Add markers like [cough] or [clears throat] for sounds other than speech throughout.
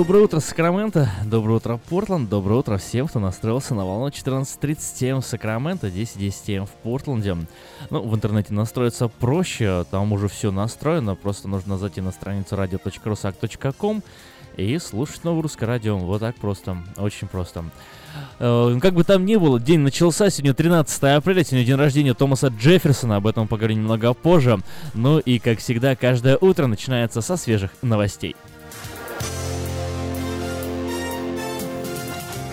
Доброе утро, Сакраменто, доброе утро, Портланд, доброе утро всем, кто настроился на волну 14.30 в Сакраменто, 10.10 в Портленде. Ну, в интернете настроиться проще, там уже все настроено, просто нужно зайти на страницу radio.rusak.com и слушать новое русское радио. Вот так просто, очень просто. Э, как бы там ни было, день начался, сегодня 13 апреля, сегодня день рождения Томаса Джефферсона, об этом поговорим немного позже. Ну и, как всегда, каждое утро начинается со свежих новостей.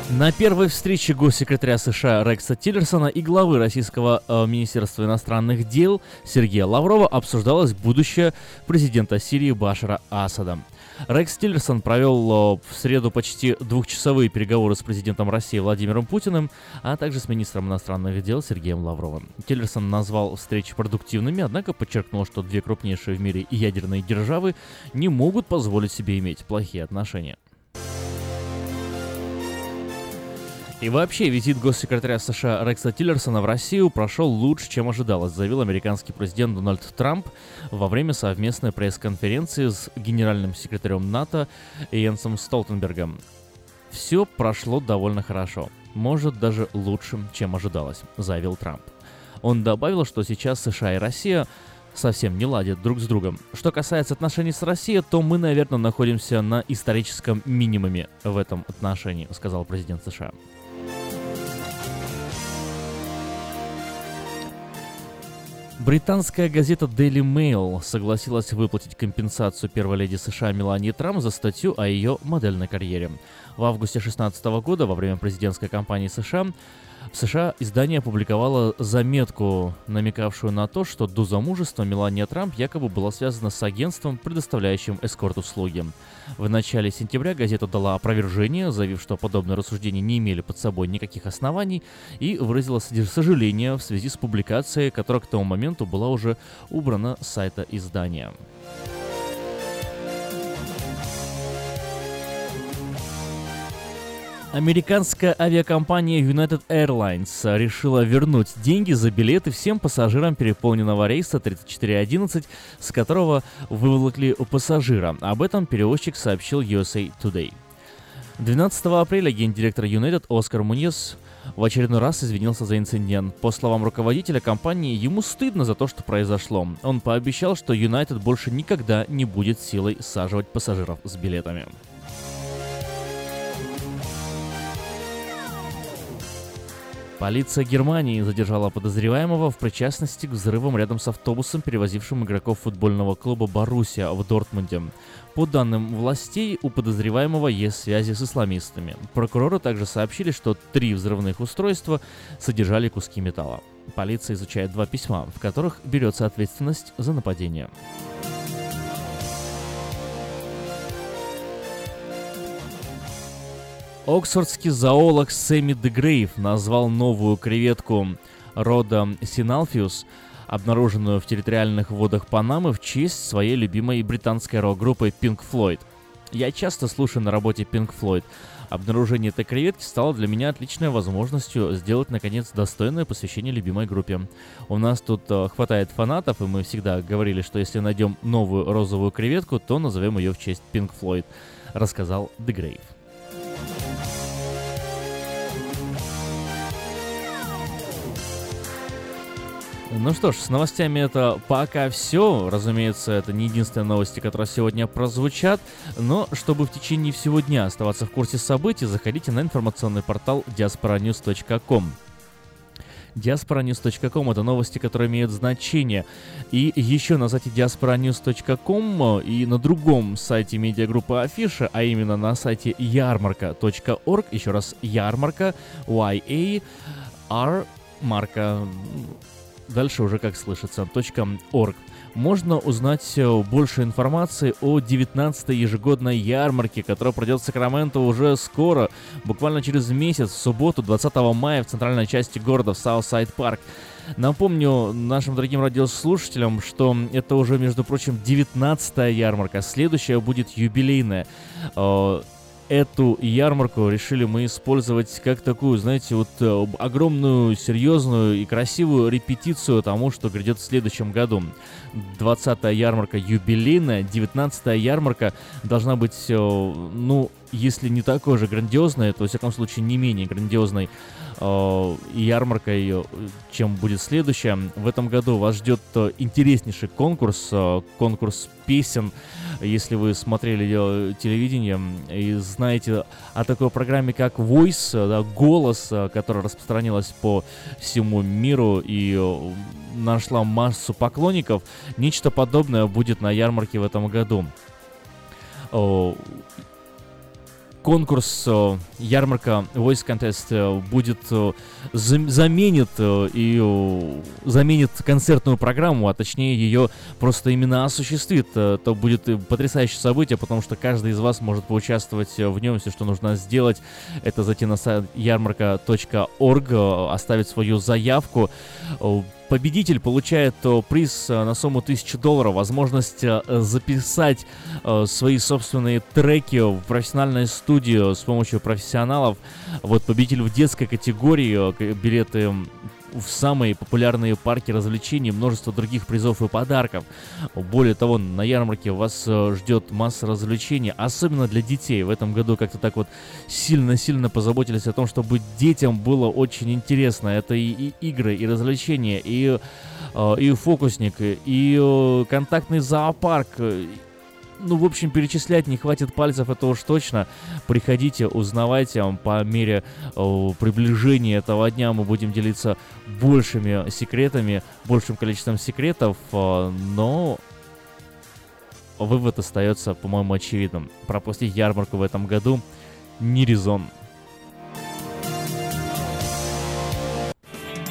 На первой встрече госсекретаря США Рекса Тиллерсона и главы Российского э, Министерства иностранных дел Сергея Лаврова обсуждалось будущее президента Сирии Башара Асада. Рекс Тиллерсон провел э, в среду почти двухчасовые переговоры с президентом России Владимиром Путиным, а также с министром иностранных дел Сергеем Лавровым. Тиллерсон назвал встречи продуктивными, однако подчеркнул, что две крупнейшие в мире ядерные державы не могут позволить себе иметь плохие отношения. И вообще, визит госсекретаря США Рекса Тиллерсона в Россию прошел лучше, чем ожидалось, заявил американский президент Дональд Трамп во время совместной пресс-конференции с генеральным секретарем НАТО Йенсом Столтенбергом. Все прошло довольно хорошо, может даже лучше, чем ожидалось, заявил Трамп. Он добавил, что сейчас США и Россия совсем не ладят друг с другом. Что касается отношений с Россией, то мы, наверное, находимся на историческом минимуме в этом отношении, сказал президент США. Британская газета Daily Mail согласилась выплатить компенсацию первой леди США Мелании Трамп за статью о ее модельной карьере. В августе 2016 года, во время президентской кампании США, в США издание опубликовало заметку, намекавшую на то, что до замужества Мелания Трамп якобы была связана с агентством, предоставляющим эскорт-услуги. В начале сентября газета дала опровержение, заявив, что подобные рассуждения не имели под собой никаких оснований, и выразила сожаление в связи с публикацией, которая к тому моменту была уже убрана с сайта издания. Американская авиакомпания United Airlines решила вернуть деньги за билеты всем пассажирам переполненного рейса 3411, с которого выволокли у пассажира. Об этом перевозчик сообщил USA Today. 12 апреля гендиректор United Оскар Муньес в очередной раз извинился за инцидент. По словам руководителя компании, ему стыдно за то, что произошло. Он пообещал, что United больше никогда не будет силой саживать пассажиров с билетами. Полиция Германии задержала подозреваемого в причастности к взрывам рядом с автобусом, перевозившим игроков футбольного клуба «Боруссия» в Дортмунде. По данным властей, у подозреваемого есть связи с исламистами. Прокуроры также сообщили, что три взрывных устройства содержали куски металла. Полиция изучает два письма, в которых берется ответственность за нападение. Оксфордский зоолог Сэмми Дегрейв назвал новую креветку рода Синалфиус, обнаруженную в территориальных водах Панамы, в честь своей любимой британской рок-группы Pink Floyd. Я часто слушаю на работе Pink Floyd. Обнаружение этой креветки стало для меня отличной возможностью сделать, наконец, достойное посвящение любимой группе. У нас тут э, хватает фанатов, и мы всегда говорили, что если найдем новую розовую креветку, то назовем ее в честь Pink Floyd, рассказал Дегрейв. Ну что ж, с новостями это пока все. Разумеется, это не единственные новости, которые сегодня прозвучат. Но чтобы в течение всего дня оставаться в курсе событий, заходите на информационный портал diasporanews.com. diasporanews.com — это новости, которые имеют значение. И еще на сайте diasporanews.com и на другом сайте медиагруппы Афиша, а именно на сайте ярмарка.org, еще раз ярмарка, Y-A-R, марка дальше уже как слышится, .org. Можно узнать э, больше информации о 19-й ежегодной ярмарке, которая пройдет в Сакраменто уже скоро, буквально через месяц, в субботу, 20 мая, в центральной части города, в Southside Park. Напомню нашим дорогим радиослушателям, что это уже, между прочим, 19-я ярмарка, следующая будет юбилейная. Эту ярмарку решили мы использовать как такую, знаете, вот э, огромную, серьезную и красивую репетицию тому, что грядет в следующем году. 20-я ярмарка юбилейная, 19-я ярмарка должна быть, э, ну, если не такой же грандиозной, то, во всяком случае, не менее грандиозной э, ярмаркой, чем будет следующая. В этом году вас ждет интереснейший конкурс, конкурс песен, если вы смотрели э, телевидение и знаете о такой программе, как Voice, э, да, голос, э, которая распространилась по всему миру и нашла массу поклонников, нечто подобное будет на ярмарке в этом году конкурс, э, ярмарка Voice Contest э, будет э, заменит и заменит концертную программу, а точнее ее просто именно осуществит. Это будет потрясающее событие, потому что каждый из вас может поучаствовать в нем. Все, что нужно сделать, это зайти на сайт ярмарка.орг, оставить свою заявку, Победитель получает э, приз э, на сумму 1000 долларов, возможность э, записать свои собственные треки в профессиональной студии с помощью профессионалов. Вот победитель в детской категории, билеты в самые популярные парки развлечений, множество других призов и подарков. Более того, на ярмарке вас э, ждет масса развлечений, особенно для детей. В этом году как-то так вот сильно-сильно позаботились о том, чтобы детям было очень интересно. Это и, и игры, и развлечения, и, э, и фокусник, и э, контактный зоопарк, ну, в общем, перечислять не хватит пальцев, это уж точно. Приходите, узнавайте, по мере э, приближения этого дня мы будем делиться большими секретами, большим количеством секретов, э, но вывод остается, по-моему, очевидным. Пропустить ярмарку в этом году не резон.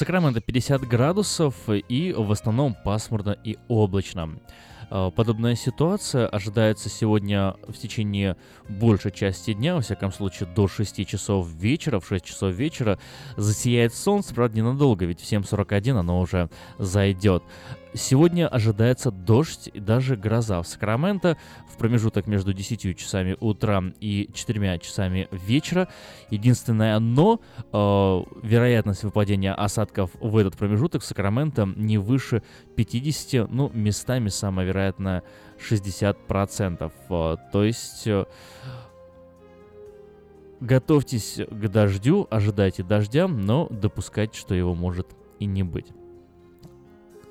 Сакраменто 50 градусов и в основном пасмурно и облачно. А, подобная ситуация ожидается сегодня в течение большей части дня, во всяком случае до 6 часов вечера. В 6 часов вечера засияет солнце, правда ненадолго, ведь в 7.41 оно уже зайдет. Сегодня ожидается дождь и даже гроза в Сакраменто в промежуток между 10 часами утра и 4 часами вечера. Единственное но, э, вероятность выпадения осадков в этот промежуток в Сакраменто не выше 50, ну, местами самое вероятное 60%. Э, то есть... Э, готовьтесь к дождю, ожидайте дождя, но допускайте, что его может и не быть.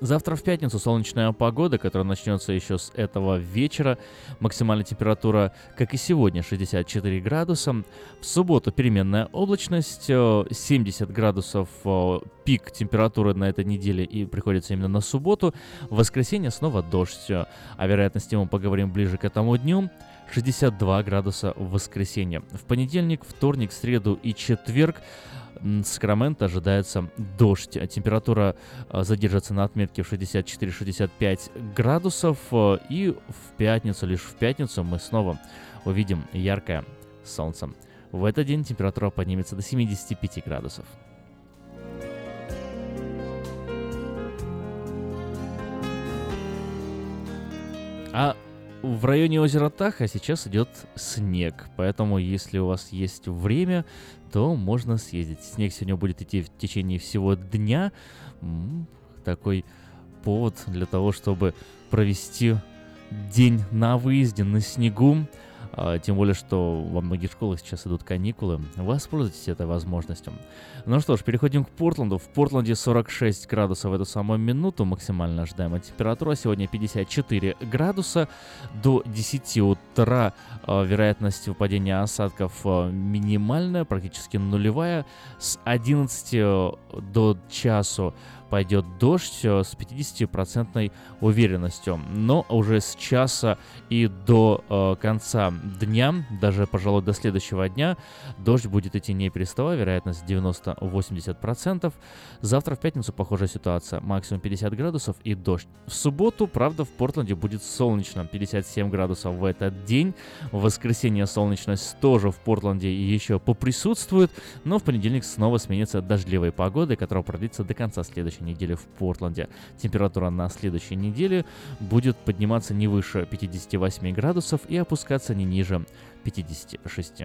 Завтра в пятницу солнечная погода, которая начнется еще с этого вечера. Максимальная температура, как и сегодня, 64 градуса. В субботу переменная облачность, 70 э, градусов э, пик температуры на этой неделе и приходится именно на субботу. В воскресенье снова дождь. О вероятности мы поговорим ближе к этому дню. 62 градуса в воскресенье. В понедельник, вторник, среду и четверг Сакраменто ожидается дождь. Температура а, задержится на отметке в 64-65 градусов. А, и в пятницу, лишь в пятницу мы снова увидим яркое солнце. В этот день температура поднимется до 75 градусов. А в районе озера Таха сейчас идет снег, поэтому если у вас есть время, то можно съездить. Снег сегодня будет идти в течение всего дня. Такой повод для того, чтобы провести день на выезде на снегу. А, тем более, что во многих школах сейчас идут каникулы. Воспользуйтесь этой возможностью. Ну что ж, переходим к Портленду. В Портленде 46 градусов в эту самую минуту. Максимально ожидаемая температура сегодня 54 градуса. До 10 утра э, вероятность выпадения осадков э, минимальная, практически нулевая. С 11 до часу пойдет дождь э, с 50% уверенностью. Но уже с часа и до э, конца дня, даже, пожалуй, до следующего дня, дождь будет идти не переставая, вероятность 90-80%. Завтра в пятницу похожая ситуация, максимум 50 градусов и дождь. В субботу, правда, в Портленде будет солнечно, 57 градусов в этот день. В воскресенье солнечность тоже в Портленде еще поприсутствует, но в понедельник снова сменится дождливой погодой, которая продлится до конца следующей следующей неделе в Портленде. Температура на следующей неделе будет подниматься не выше 58 градусов и опускаться не ниже 56.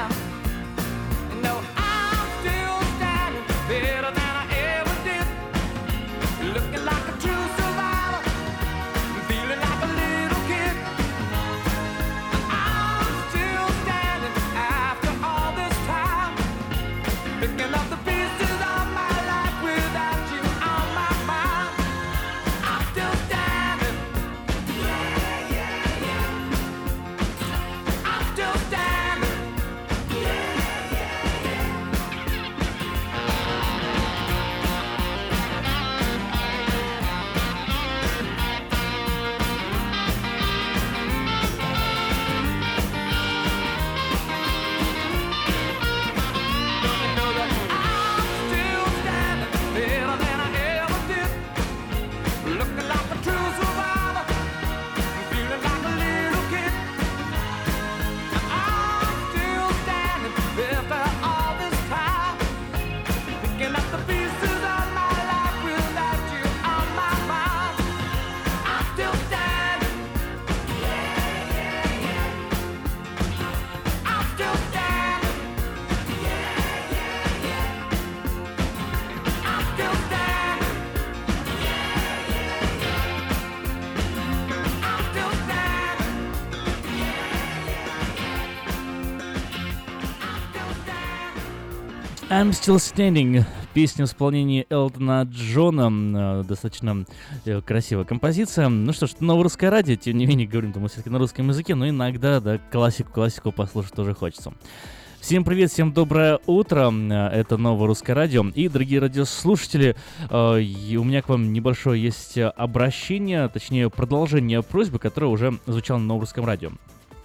I'm Still Standing. Песня в исполнении Элтона Джона. Э, достаточно э, красивая композиция. Ну что ж, новое русское радио, тем не менее, говорим мы все-таки на русском языке, но иногда, да, классику-классику послушать тоже хочется. Всем привет, всем доброе утро. Э, это новое русское радио. И, дорогие радиослушатели, у меня к вам небольшое есть обращение, точнее продолжение просьбы, которая уже звучала на новом русском радио.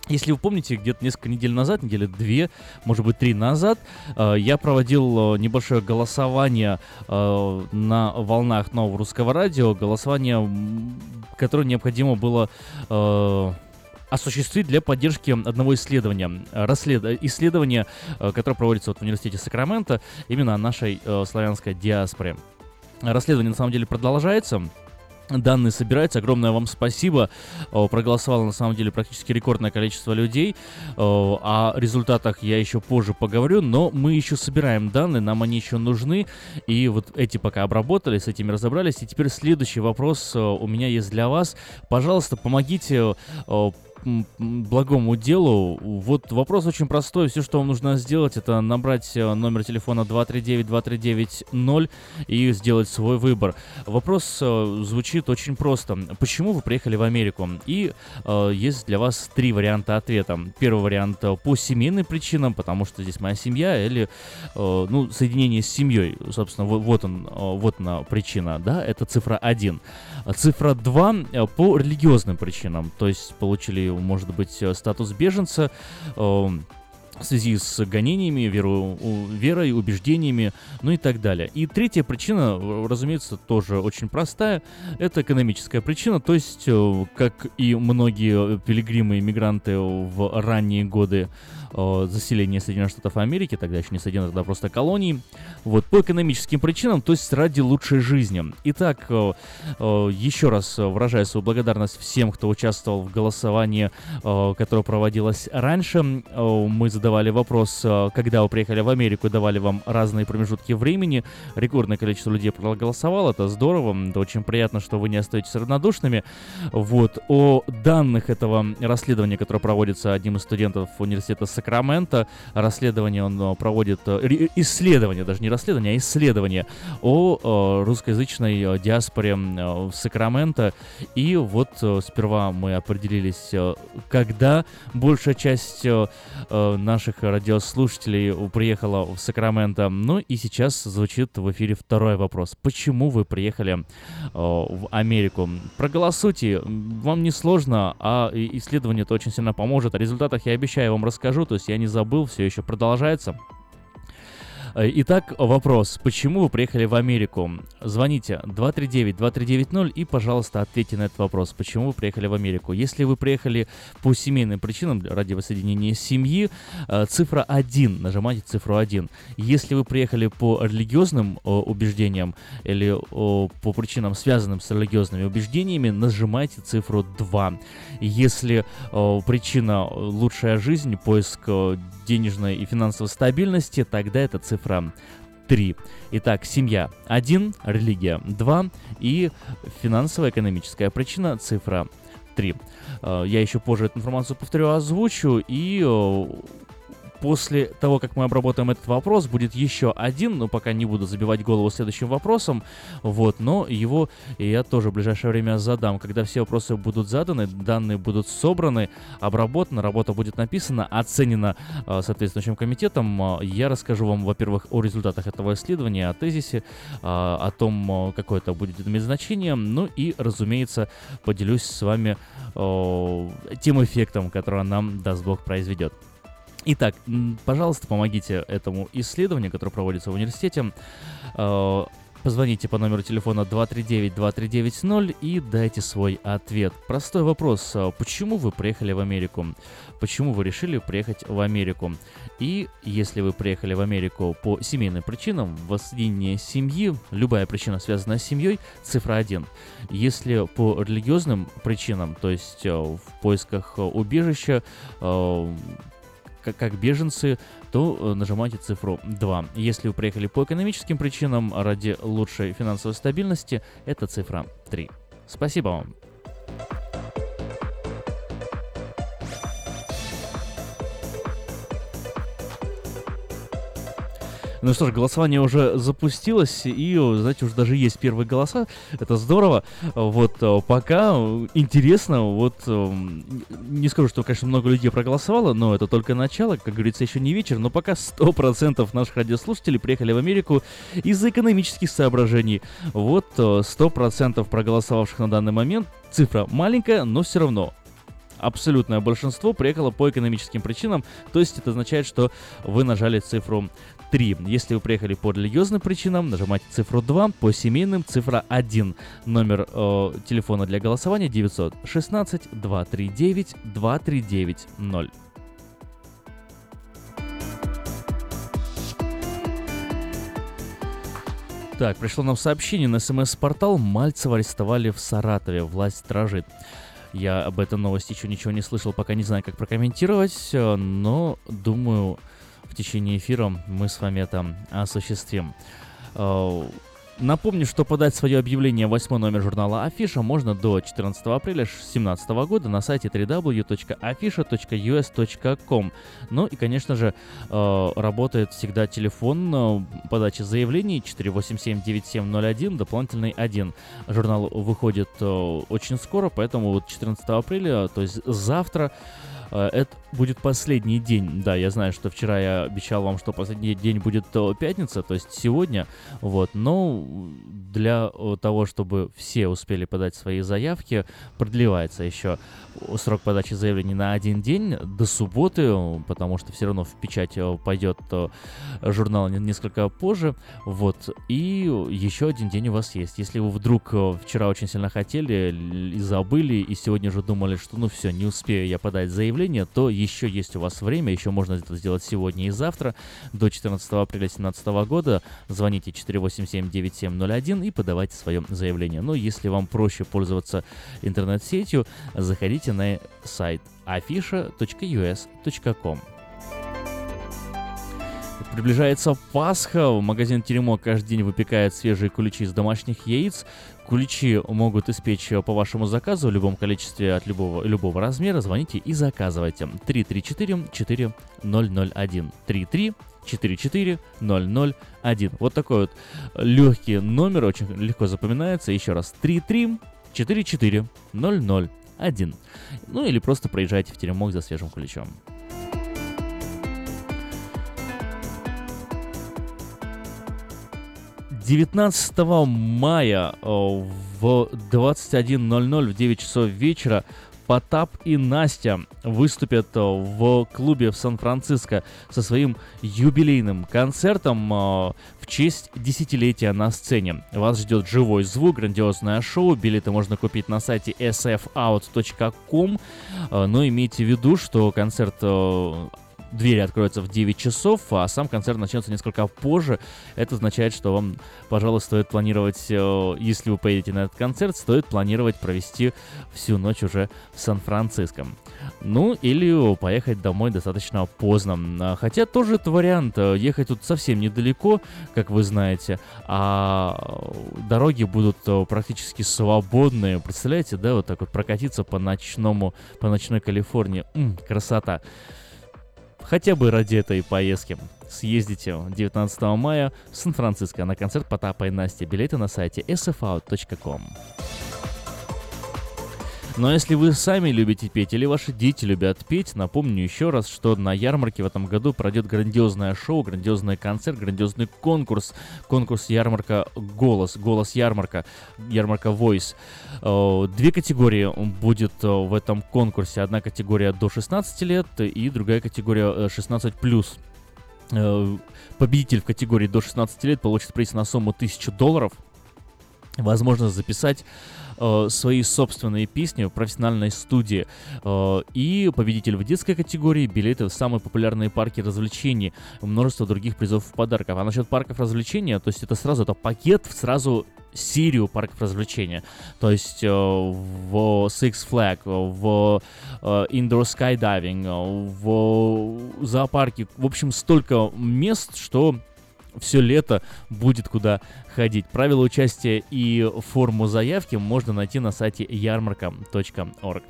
Если вы помните, где-то несколько недель назад, недели две, может быть, три назад, э, я проводил э, небольшое голосование э, на волнах нового русского радио, голосование, которое необходимо было осуществить для поддержки одного исследования, расслед... исследования, которое проводится вот в университете Сакрамента, именно о нашей славянской диаспоре. Расследование на самом деле продолжается. Данные собираются. Огромное вам спасибо. Проголосовало на самом деле практически рекордное количество людей. О результатах я еще позже поговорю, но мы еще собираем данные, нам они еще нужны. И вот эти пока обработали, с этими разобрались. И теперь следующий вопрос у меня есть для вас. Пожалуйста, помогите благому делу. Вот вопрос очень простой. Все, что вам нужно сделать, это набрать э, номер телефона 239-2390 и сделать свой выбор. Вопрос э, звучит очень просто. Почему вы приехали в Америку? И э, есть для вас три варианта ответа. Первый вариант э, по семейным причинам, потому что здесь моя семья, или э, ну, соединение с семьей. Собственно, вот, вот он, вот она причина, да, это цифра 1. Цифра 2 по религиозным причинам, то есть получили может быть э, статус беженца эм, в связи с гонениями, веру, верой, убеждениями, ну и так далее. И третья причина, разумеется, тоже очень простая. Это экономическая причина, то есть, э, как и многие пилигримы и мигранты в ранние годы э, заселения Соединенных Штатов Америки, тогда еще не Соединенных, тогда просто колонии, вот, по экономическим причинам, то есть ради лучшей жизни. Итак, э, э, еще раз выражаю свою благодарность всем, кто участвовал в голосовании, э, которое проводилось раньше. Э, мы задавали вопрос, э, когда вы приехали в Америку, давали вам разные промежутки времени. Рекордное количество людей проголосовало, это здорово, это очень приятно, что вы не остаетесь равнодушными. Вот, о данных этого расследования, которое проводится одним из студентов университета Сакрамента. Расследование он э, проводит, э, исследование, даже не расследование, а исследование о э, русскоязычной диаспоре в Сакраменто. И вот сперва мы определились, когда большая часть наших радиослушателей приехала в Сакраменто. Ну и сейчас звучит в эфире второй вопрос. Почему вы приехали в Америку? Проголосуйте, вам не сложно, а исследование это очень сильно поможет. О результатах я обещаю вам расскажу то есть я не забыл, все еще продолжается. Э, итак, вопрос. Почему вы приехали в Америку? Звоните 239-2390 и, пожалуйста, ответьте на этот вопрос. Почему вы приехали в Америку? Если вы приехали по семейным причинам, ради воссоединения семьи, э, цифра 1, нажимайте цифру 1. Если вы приехали по религиозным убеждениям или по причинам, связанным с религиозными убеждениями, нажимайте цифру 2. Если причина лучшая жизнь, поиск денежной и финансовой стабильности, тогда это цифра 3. Итак, семья 1, религия 2 и финансовая экономическая причина цифра 3. Э, я еще позже эту информацию повторю, озвучу и э, После того, как мы обработаем этот вопрос, будет еще один, но пока не буду забивать голову следующим вопросом, вот, но его я тоже в ближайшее время задам. Когда все вопросы будут заданы, данные будут собраны, обработаны, работа будет написана, оценена э, соответствующим комитетом, э, я расскажу вам, во-первых, о результатах этого исследования, о тезисе, э, о том, какое это будет иметь значение, ну и, разумеется, поделюсь с вами тем эффектом, который нам, даст Бог, произведет. Итак, пожалуйста, помогите этому исследованию, которое проводится в университете. Э, позвоните по номеру телефона 239-2390 и дайте свой ответ. Простой вопрос. Э, почему вы приехали в Америку? Почему вы решили приехать в Америку? И если вы приехали в Америку по семейным причинам, воссоединение семьи, любая причина, связанная с семьей, цифра 1. Если по религиозным причинам, то есть э, в поисках убежища, как, как беженцы, то э, нажимайте цифру 2. Если вы приехали по экономическим причинам ради лучшей финансовой стабильности, это цифра 3. Спасибо вам. Ну что ж, голосование уже запустилось, и, знаете, уже даже есть первые голоса. Это здорово. Вот э, пока интересно, вот эм, не скажу, что, конечно, много людей проголосовало, но это только начало, как говорится, еще не вечер, но пока 100% наших радиослушателей приехали в Америку из-за экономических соображений. Вот 100% э, проголосовавших на данный момент. Цифра маленькая, но все равно абсолютное большинство приехало по экономическим причинам, то есть это означает, что вы нажали цифру 3. Если вы приехали по религиозным причинам, нажимайте цифру 2, по семейным цифра 1. Номер э, телефона для голосования 916 239 2390. Так, пришло нам сообщение на смс-портал. Мальцева арестовали в Саратове. Власть стражит. Я об этой новости еще ничего не слышал, пока не знаю, как прокомментировать, э, но думаю, в течение эфира мы с вами это осуществим. Э, Напомню, что подать свое объявление в номер журнала Афиша можно до 14 апреля 2017 года на сайте www.afisha.us.com. Ну и, конечно же, э, работает всегда телефон э, подачи заявлений 487-9701, дополнительный 1. Журнал выходит очень скоро, поэтому вот 14 апреля, то есть завтра, это будет последний день. Да, я знаю, что вчера я обещал вам, что последний день будет пятница, то есть сегодня. Вот, но для того, чтобы все успели подать свои заявки, продлевается еще срок подачи заявлений на один день до субботы, потому что все равно в печать э, пойдет э, журнал несколько позже. Вот. И еще один день у вас есть. Если вы вдруг вчера очень сильно хотели и забыли, и сегодня же думали, что ну все, не успею я подать заявление, то еще есть у вас время, еще можно это сделать сегодня и завтра. До 14 апреля 2017 года звоните 487-9701 и подавайте свое заявление. Но если вам проще пользоваться интернет-сетью, заходите на сайт afisha.us.com. Приближается Пасха, магазин Теремок каждый день выпекает свежие куличи из домашних яиц. Куличи могут испечь по вашему заказу в любом количестве от любого, любого размера. Звоните и заказывайте. 334-4001. 33 44 001. Вот такой вот легкий номер, очень легко запоминается. Еще раз, 33 44 001. Ну или просто проезжайте в теремок за свежим ключом. 19 мая э, в 21.00 в 9 часов вечера Потап и Настя выступят э, в клубе в Сан-Франциско со своим юбилейным концертом э, в честь десятилетия на сцене. Вас ждет живой звук, грандиозное шоу. Билеты можно купить на сайте sfout.com. Но имейте в виду, что концерт двери откроются в 9 часов, а сам концерт начнется несколько позже. Это означает, что вам, пожалуй, стоит планировать, э, если вы поедете на этот концерт, стоит планировать провести всю ночь уже в Сан-Франциско. Ну, или поехать домой достаточно поздно. А, хотя тоже это вариант. Ехать тут совсем недалеко, как вы знаете, а дороги будут э, практически свободные. Представляете, да, вот так вот прокатиться по ночному, по ночной Калифорнии. М, красота. Хотя бы ради этой поездки. Съездите 19 мая в Сан-Франциско на концерт Потапа и Насти. Билеты на сайте sfout.com. Но если вы сами любите петь или ваши дети любят петь, напомню еще раз, что на ярмарке в этом году пройдет грандиозное шоу, грандиозный концерт, грандиозный конкурс. Конкурс ярмарка «Голос», «Голос ярмарка», ярмарка «Voice». Э, две категории будет э, в этом конкурсе. Одна категория до 16 лет и другая категория 16+. Э, победитель в категории до 16 лет получит приз на сумму 1000 долларов. Возможно записать э, свои собственные песни в профессиональной студии. Э, и победитель в детской категории, билеты в самые популярные парки развлечений, множество других призов в подарков. А насчет парков развлечения, то есть это сразу это пакет, сразу серию парков развлечения. То есть э, в Six Flag, в Indoor Skydiving, в зоопарке. В общем, столько мест, что все лето будет куда ходить. Правила участия и форму заявки можно найти на сайте ярмарка.орг.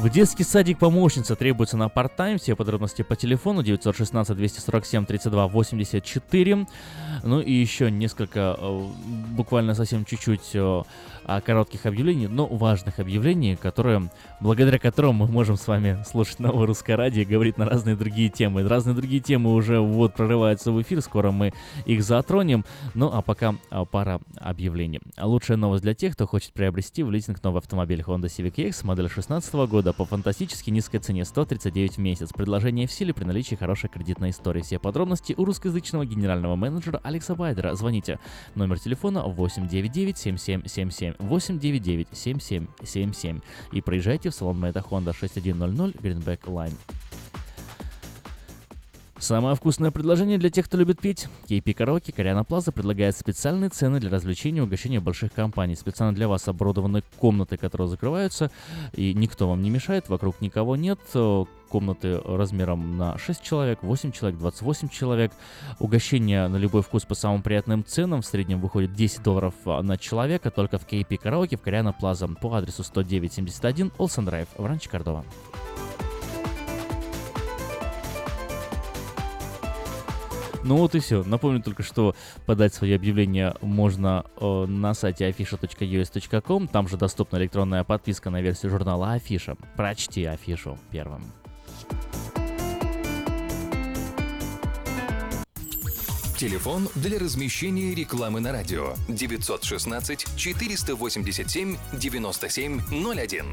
В детский садик помощница требуется на парт-тайм. Все подробности по телефону 916 247 32 84. Ну и еще несколько, э, буквально совсем чуть-чуть э, коротких объявлений, но важных объявлений, которые, благодаря которым мы можем с вами слушать новое русское радио и говорить на разные другие темы. Разные другие темы уже вот прорываются в эфир, скоро мы их затронем. Ну а пока а, пара объявлений. Лучшая новость для тех, кто хочет приобрести в лизинг новый автомобиль Honda Civic X модель 2016 года по фантастически низкой цене 139 в месяц. Предложение в силе при наличии хорошей кредитной истории. Все подробности у русскоязычного генерального менеджера Алекса Байдера. Звоните. Номер телефона 899 7777 899 7777 и проезжайте в салон Мэйта Honda 6100 Greenback Line. Самое вкусное предложение для тех, кто любит пить. KP Караоке Кориана Плаза предлагает специальные цены для развлечения и угощения больших компаний. Специально для вас оборудованы комнаты, которые закрываются, и никто вам не мешает, вокруг никого нет. Комнаты размером на 6 человек, 8 человек, 28 человек. Угощение на любой вкус по самым приятным ценам. В среднем выходит 10 долларов на человека только в KP Караоке в Кориана Плаза по адресу 10971 Олсен Драйв в Ранче Кордова. Ну вот и все. Напомню только, что подать свои объявления можно э, на сайте afisha.us.com. Там же доступна электронная подписка на версию журнала Афиша. Прочти афишу первым. Телефон для размещения рекламы на радио 916 487 9701.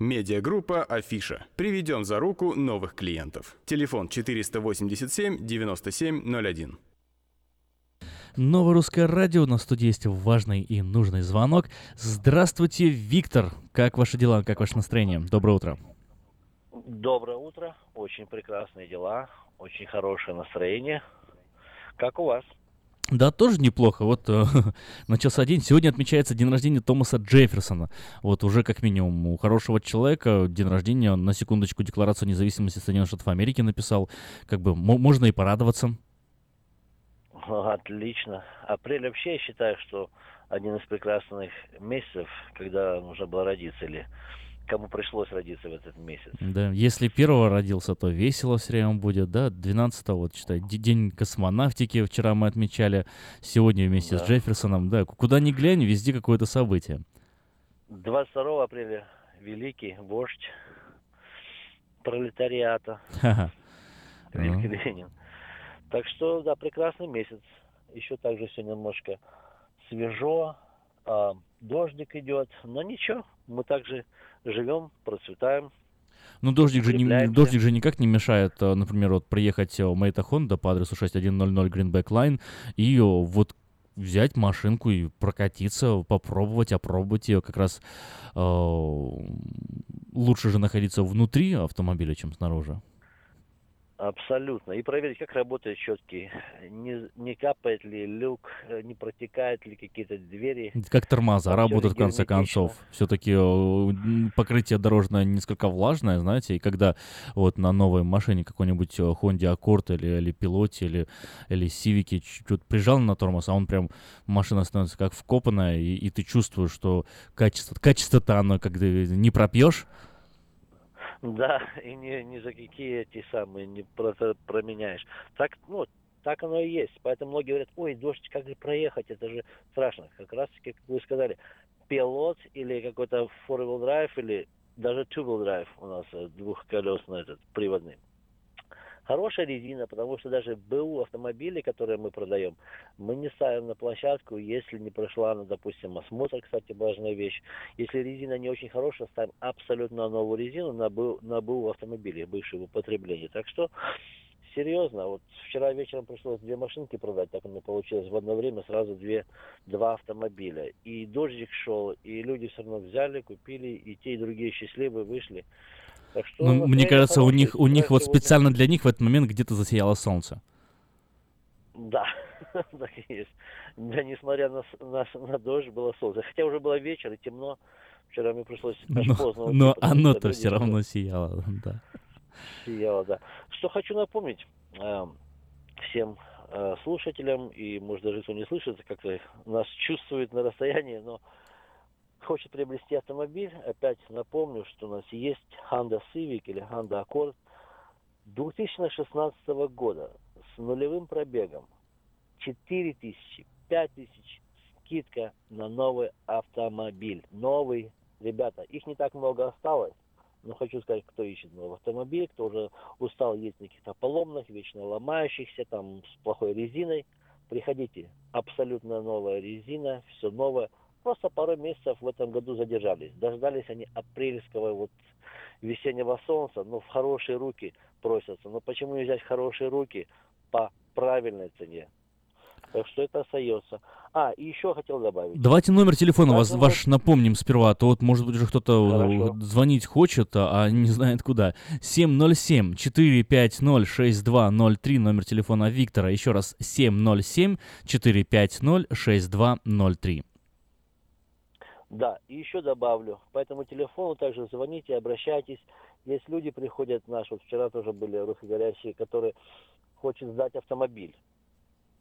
Медиагруппа «Афиша». Приведем за руку новых клиентов. Телефон 487 9701. Новое русское радио. На студии есть важный и нужный звонок. Здравствуйте, Виктор. Как ваши дела? Как ваше настроение? Доброе утро. Доброе утро. Очень прекрасные дела. Очень хорошее настроение. Как у вас? Да, тоже неплохо. Вот э, [laughs] начался день. Сегодня отмечается день рождения Томаса Джефферсона. Вот уже как минимум у хорошего человека день рождения, на секундочку, Декларацию независимости Соединенных Штатов Америки написал. Как бы можно и порадоваться. Отлично. Апрель вообще я считаю, что один из прекрасных месяцев, когда нужно было родиться или кому пришлось родиться в этот месяц. Да, если первого родился, то весело все время будет, да, 12 вот, считай, день космонавтики вчера мы отмечали, сегодня вместе да. с Джефферсоном, да, куда ни глянь, везде какое-то событие. 22 апреля великий вождь пролетариата. [laughs] Великий Ну. Ленин. Так что, да, прекрасный месяц. Еще также все немножко свежо, а, дождик идет, но ничего, мы также живем, процветаем. Ну, дождик же, не, дождик же никак не мешает, э, например, вот приехать э, в Мэйта Хонда по адресу 6100 Greenback Line и э, вот взять машинку и прокатиться, попробовать, опробовать ее. Как раз э, лучше же находиться внутри автомобиля, чем снаружи. Абсолютно. И проверить, как работает щетки, не, не капает ли люк, э, не протекают ли какие-то двери. Как тормоза Там работают в конце концов. Все-таки покрытие дорожное несколько влажное, знаете, и когда вот на новой машине какой-нибудь э, Honda Accord или, или Пилоте или, или Civic чуть-чуть прижал на тормоз, а он прям, машина становится как вкопанная, и, и ты чувствуешь, что качество, качество-то оно, когда не пропьешь, Да, [laughs] и ни, ни за какие эти самые не про- променяешь. Так, ну, так оно и есть. Поэтому многие говорят, ой, дождь, как же проехать, это же страшно. Как раз как вы сказали, пилот или какой-то four-wheel drive, или даже two-wheel drive у нас э, двухколесный этот, приводный. Хорошая резина, потому что даже БУ автомобили, которые мы продаем, мы не ставим на площадку, если не прошла, ну, допустим, осмотр, кстати, важная вещь. Если резина не очень хорошая, ставим абсолютно новую резину на БУ, на БУ автомобиле, бывшего употребления. Так что, серьезно, вот вчера вечером пришлось две машинки продать, так оно получилось в одно время, сразу две, два автомобиля. И дождик шел, и люди все равно взяли, купили, и те, и другие счастливые вышли. Так что ну, мне кажется, у них, у них вот сегодня- специально для них в этот момент где-то засияло солнце. Да, [laughs] так и есть. Да, несмотря на, на, на дождь, было солнце. Хотя уже было вечер и темно. Вчера мне пришлось аж Но, поздно уйти, но оно-то все равно сияло, да. сияло, да. Что хочу напомнить э, всем э, слушателям, и может даже кто не слышит, как-то нас чувствует на расстоянии, но хочет приобрести автомобиль, опять напомню, что у нас есть Honda Civic или Honda Accord 2016 года с нулевым пробегом. 4 тысячи, 5 тысяч скидка на новый автомобиль. Новый, ребята, их не так много осталось. Но хочу сказать, кто ищет новый автомобиль, кто уже устал ездить на каких-то поломных, вечно ломающихся, там, с плохой резиной. Приходите. Абсолютно новая резина, все новое. Просто пару месяцев в этом году задержались. Дождались они апрельского вот весеннего солнца, но в хорошие руки просятся. Но почему не взять хорошие руки по правильной цене? Так что это остается. А, и еще хотел добавить. Давайте номер телефона вас, Важно ваш напомним сперва, а то вот, может быть, уже кто-то э, звонить хочет, а не знает куда. 707-450-6203, номер телефона Виктора. Еще раз, 707-450-6203. Да, и еще добавлю. По этому телефону также звоните, обращайтесь. Есть люди, приходят наши, вот вчера тоже были русскоговорящие, которые хотят сдать автомобиль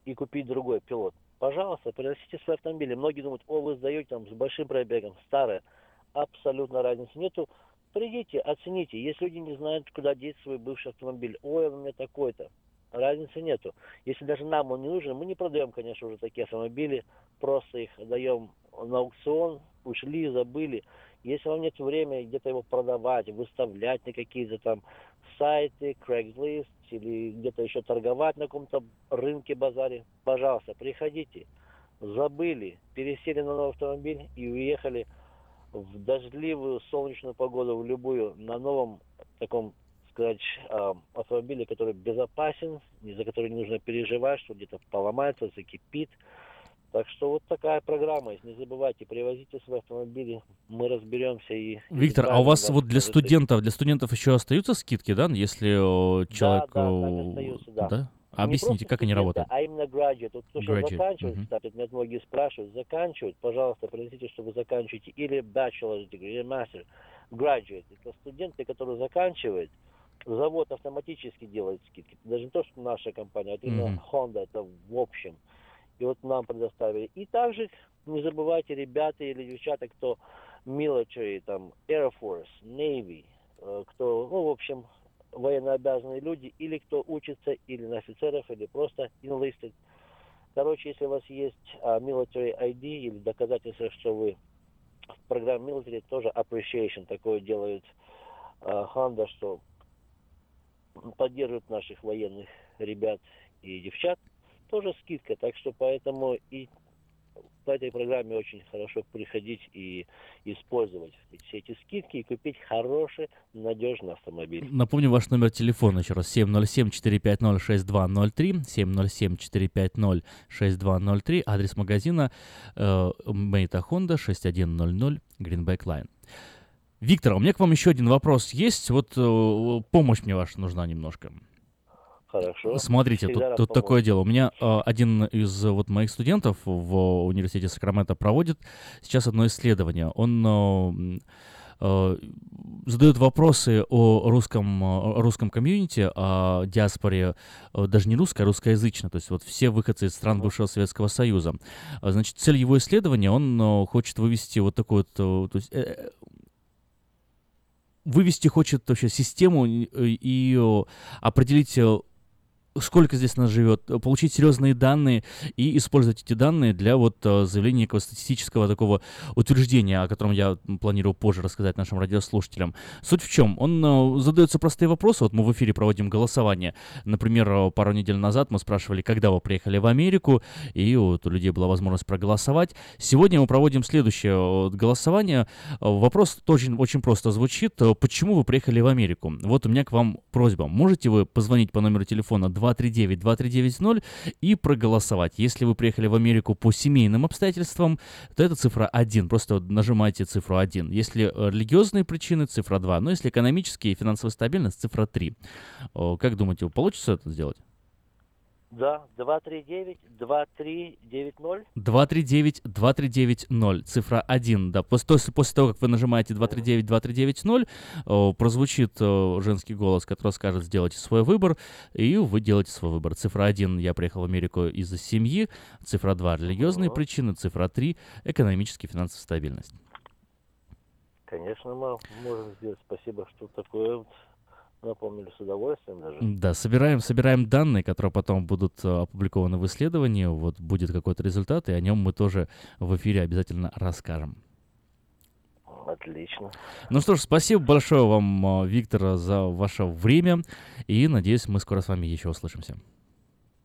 и купить другой пилот. Пожалуйста, приносите свой автомобиль. Многие думают, о, вы сдаете там с большим пробегом, старое. Абсолютно разницы нету. Придите, оцените. Если люди не знают, куда деть свой бывший автомобиль, ой, он у меня такой-то. Разницы нету. Если даже нам он не нужен, мы не продаем, конечно, уже такие автомобили, просто их даем на аукцион, ушли, забыли. Если вам нет времени где-то его продавать, выставлять на какие-то там сайты, Craigslist или где-то еще торговать на каком-то рынке, базаре, пожалуйста, приходите. Забыли, пересели на новый автомобиль и уехали в дождливую солнечную погоду, в любую, на новом таком, сказать, а, автомобиле, который безопасен, за который не нужно переживать, что где-то поломается, закипит. Так что вот такая программа. Не забывайте, привозите свои автомобили, мы разберемся и... Виктор, а у вас вот для студентов, для студентов еще остаются скидки, да, если э, человек... да, так э, остаются, да. да? Не Объясните, как они работают? А именно graduate. Вот кто Graduate, заканчивает, мгм. кстати, меня многие спрашивают, заканчивают, пожалуйста, принесите, что вы заканчиваете, или bachelor degree, или master. Graduate. Это студенты, которые заканчивают, завод автоматически делает скидки. Даже не то, что наша компания, а именно Мгм. Honda, это в общем. И вот нам предоставили. И также не забывайте, ребята или девчата, кто military, там, Air Force, Navy, э, кто, ну, в общем, военнообязанные люди, или кто учится или на офицеров, или просто enlisted. Короче, если у вас есть а, military ID или доказательство, что вы в программе military, тоже appreciation такое делает а, Honda, что поддерживают наших военных ребят и девчат, тоже скидка. Так что поэтому и по этой программе очень хорошо приходить и использовать все эти скидки и купить хороший, надежный автомобиль. Напомню ваш номер телефона еще раз. 707-450-6203, 707-450-6203, адрес магазина э, Мейта Honda 6100 Greenback Line. Виктор, у меня к вам еще один вопрос есть. Вот э, помощь мне ваша нужна немножко. Хорошо. Смотрите, Всегда тут, тут такое дело. У меня э, один из э, вот моих студентов в университете Сакраменто проводит сейчас одно исследование. Он э, э, задает вопросы о русском, э, русском комьюнити, о диаспоре, э, даже не русской, а русскоязычной, то есть вот все выходцы из стран бывшего Советского Союза. А, Значит, цель его исследования, он э, хочет вывести вот такую вот, э, то есть, э, вывести хочет вообще систему и, э, определить, э, сколько здесь нас живет, получить серьезные данные и использовать эти данные для вот э, заявления некого статистического такого утверждения, о котором я планирую позже рассказать нашим радиослушателям. Суть в чем? Он э, задается простые вопросы. Вот мы в эфире проводим голосование. Например, э, пару недель назад мы спрашивали, когда вы приехали в Америку, и вот у людей была возможность проголосовать. Сегодня мы проводим следующее голосование. Вопрос тоже очень просто звучит. Почему вы приехали в Америку? Вот у меня к вам просьба. Можете вы позвонить по номеру телефона 239-2390 и проголосовать. Если вы приехали в Америку по семейным обстоятельствам, то это цифра 1. Просто нажимайте цифру 1. Если э, религиозные причины, цифра 2. Но если экономические и финансовая стабильность, цифра 3. О, Как думаете, получится это сделать? Да, 239-2390. 239-2390, цифра 1, да. После, то- после того, как вы нажимаете 239-2390, о, прозвучит женский голос, который скажет «сделайте свой выбор», и вы делаете свой выбор. Цифра 1 «Я приехал в Америку из-за семьи», цифра 2 «Религиозные причины», цифра 3 «Экономическая и финансовая стабильность». Конечно, мы можем сделать. Спасибо, что такое напомнили с удовольствием даже. Да, собираем, собираем данные, которые потом будут э, опубликованы в исследовании, вот будет какой-то результат, и о нем мы тоже в эфире обязательно расскажем. Отлично. Ну что ж, спасибо большое вам, э, Виктор, за ваше время. И надеюсь, мы скоро с вами еще услышимся.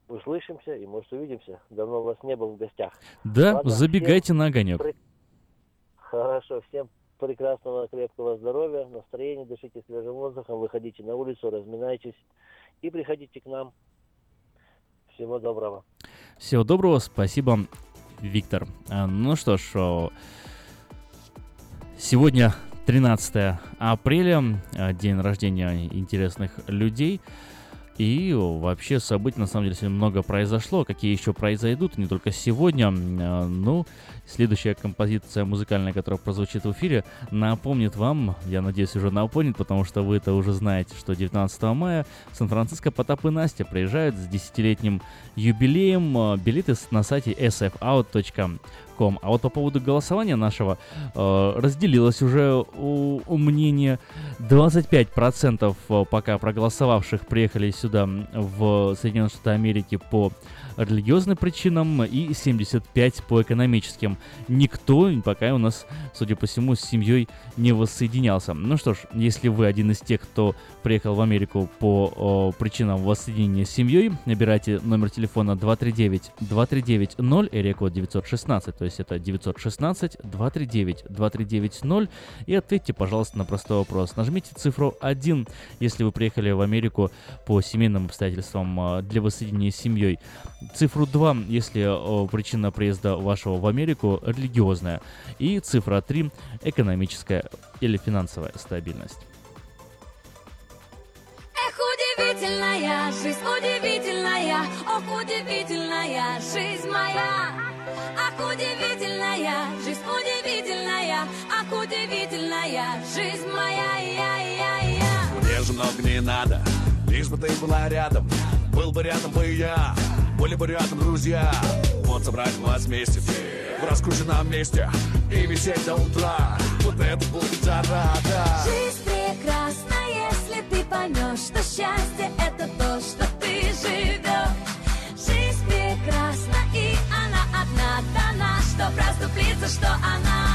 Услышимся и, может, увидимся. Давно вас не был в гостях. Да, Ладно, забегайте всем на огонек. Хорошо, всем прекрасного, крепкого здоровья, настроения, дышите свежим воздухом, выходите на улицу, разминайтесь и приходите к нам. Всего доброго. Всего доброго, спасибо, Виктор. А, Ну что ж, сегодня 13 апреля, а, день рождения интересных людей. И вообще событий, на самом деле, сегодня много произошло. Какие еще произойдут, не только сегодня. А, Ну, следующая композиция музыкальная, которая прозвучит в эфире, напомнит вам, я надеюсь, уже напомнит, потому что вы это уже знаете, что 19 мая в Сан-Франциско Потап и Настя приезжают с десятилетним юбилеем. А, Билеты на сайте sfout.com. А вот по поводу голосования нашего э, разделилось уже у, у мнение 25% пока проголосовавших приехали сюда в Соединенные Штаты Америки по религиозным причинам и 75 по экономическим. Никто пока у нас, судя по всему, с семьей не воссоединялся. Ну что ж, если вы один из тех, кто приехал в Америку по о, причинам воссоединения с семьей, набирайте номер телефона 239-239-0, эрия-код 916, то есть это 916-239-2390, и ответьте, пожалуйста, на простой вопрос. Нажмите цифру 1, если вы приехали в Америку по семейным обстоятельствам а, для воссоединения с семьей. Цифру 2, если о, причина приезда вашего в Америку религиозная. И цифра 3, экономическая или финансовая стабильность. Эх, удивительная жизнь, удивительная, ох, удивительная жизнь моя. Ах, удивительная жизнь, удивительная, ах, удивительная жизнь моя. Я, я, я. Мне же много не надо, лишь бы ты была рядом Был бы рядом бы я, были бы рядом друзья. Вот собрать вас вместе. В раскрученном месте. И висеть до утра, вот это будет зарада. Жизнь прекрасна, если ты поймешь, что счастье это то, что ты живешь. Жизнь прекрасна, и она одна дана, что проступится, что она.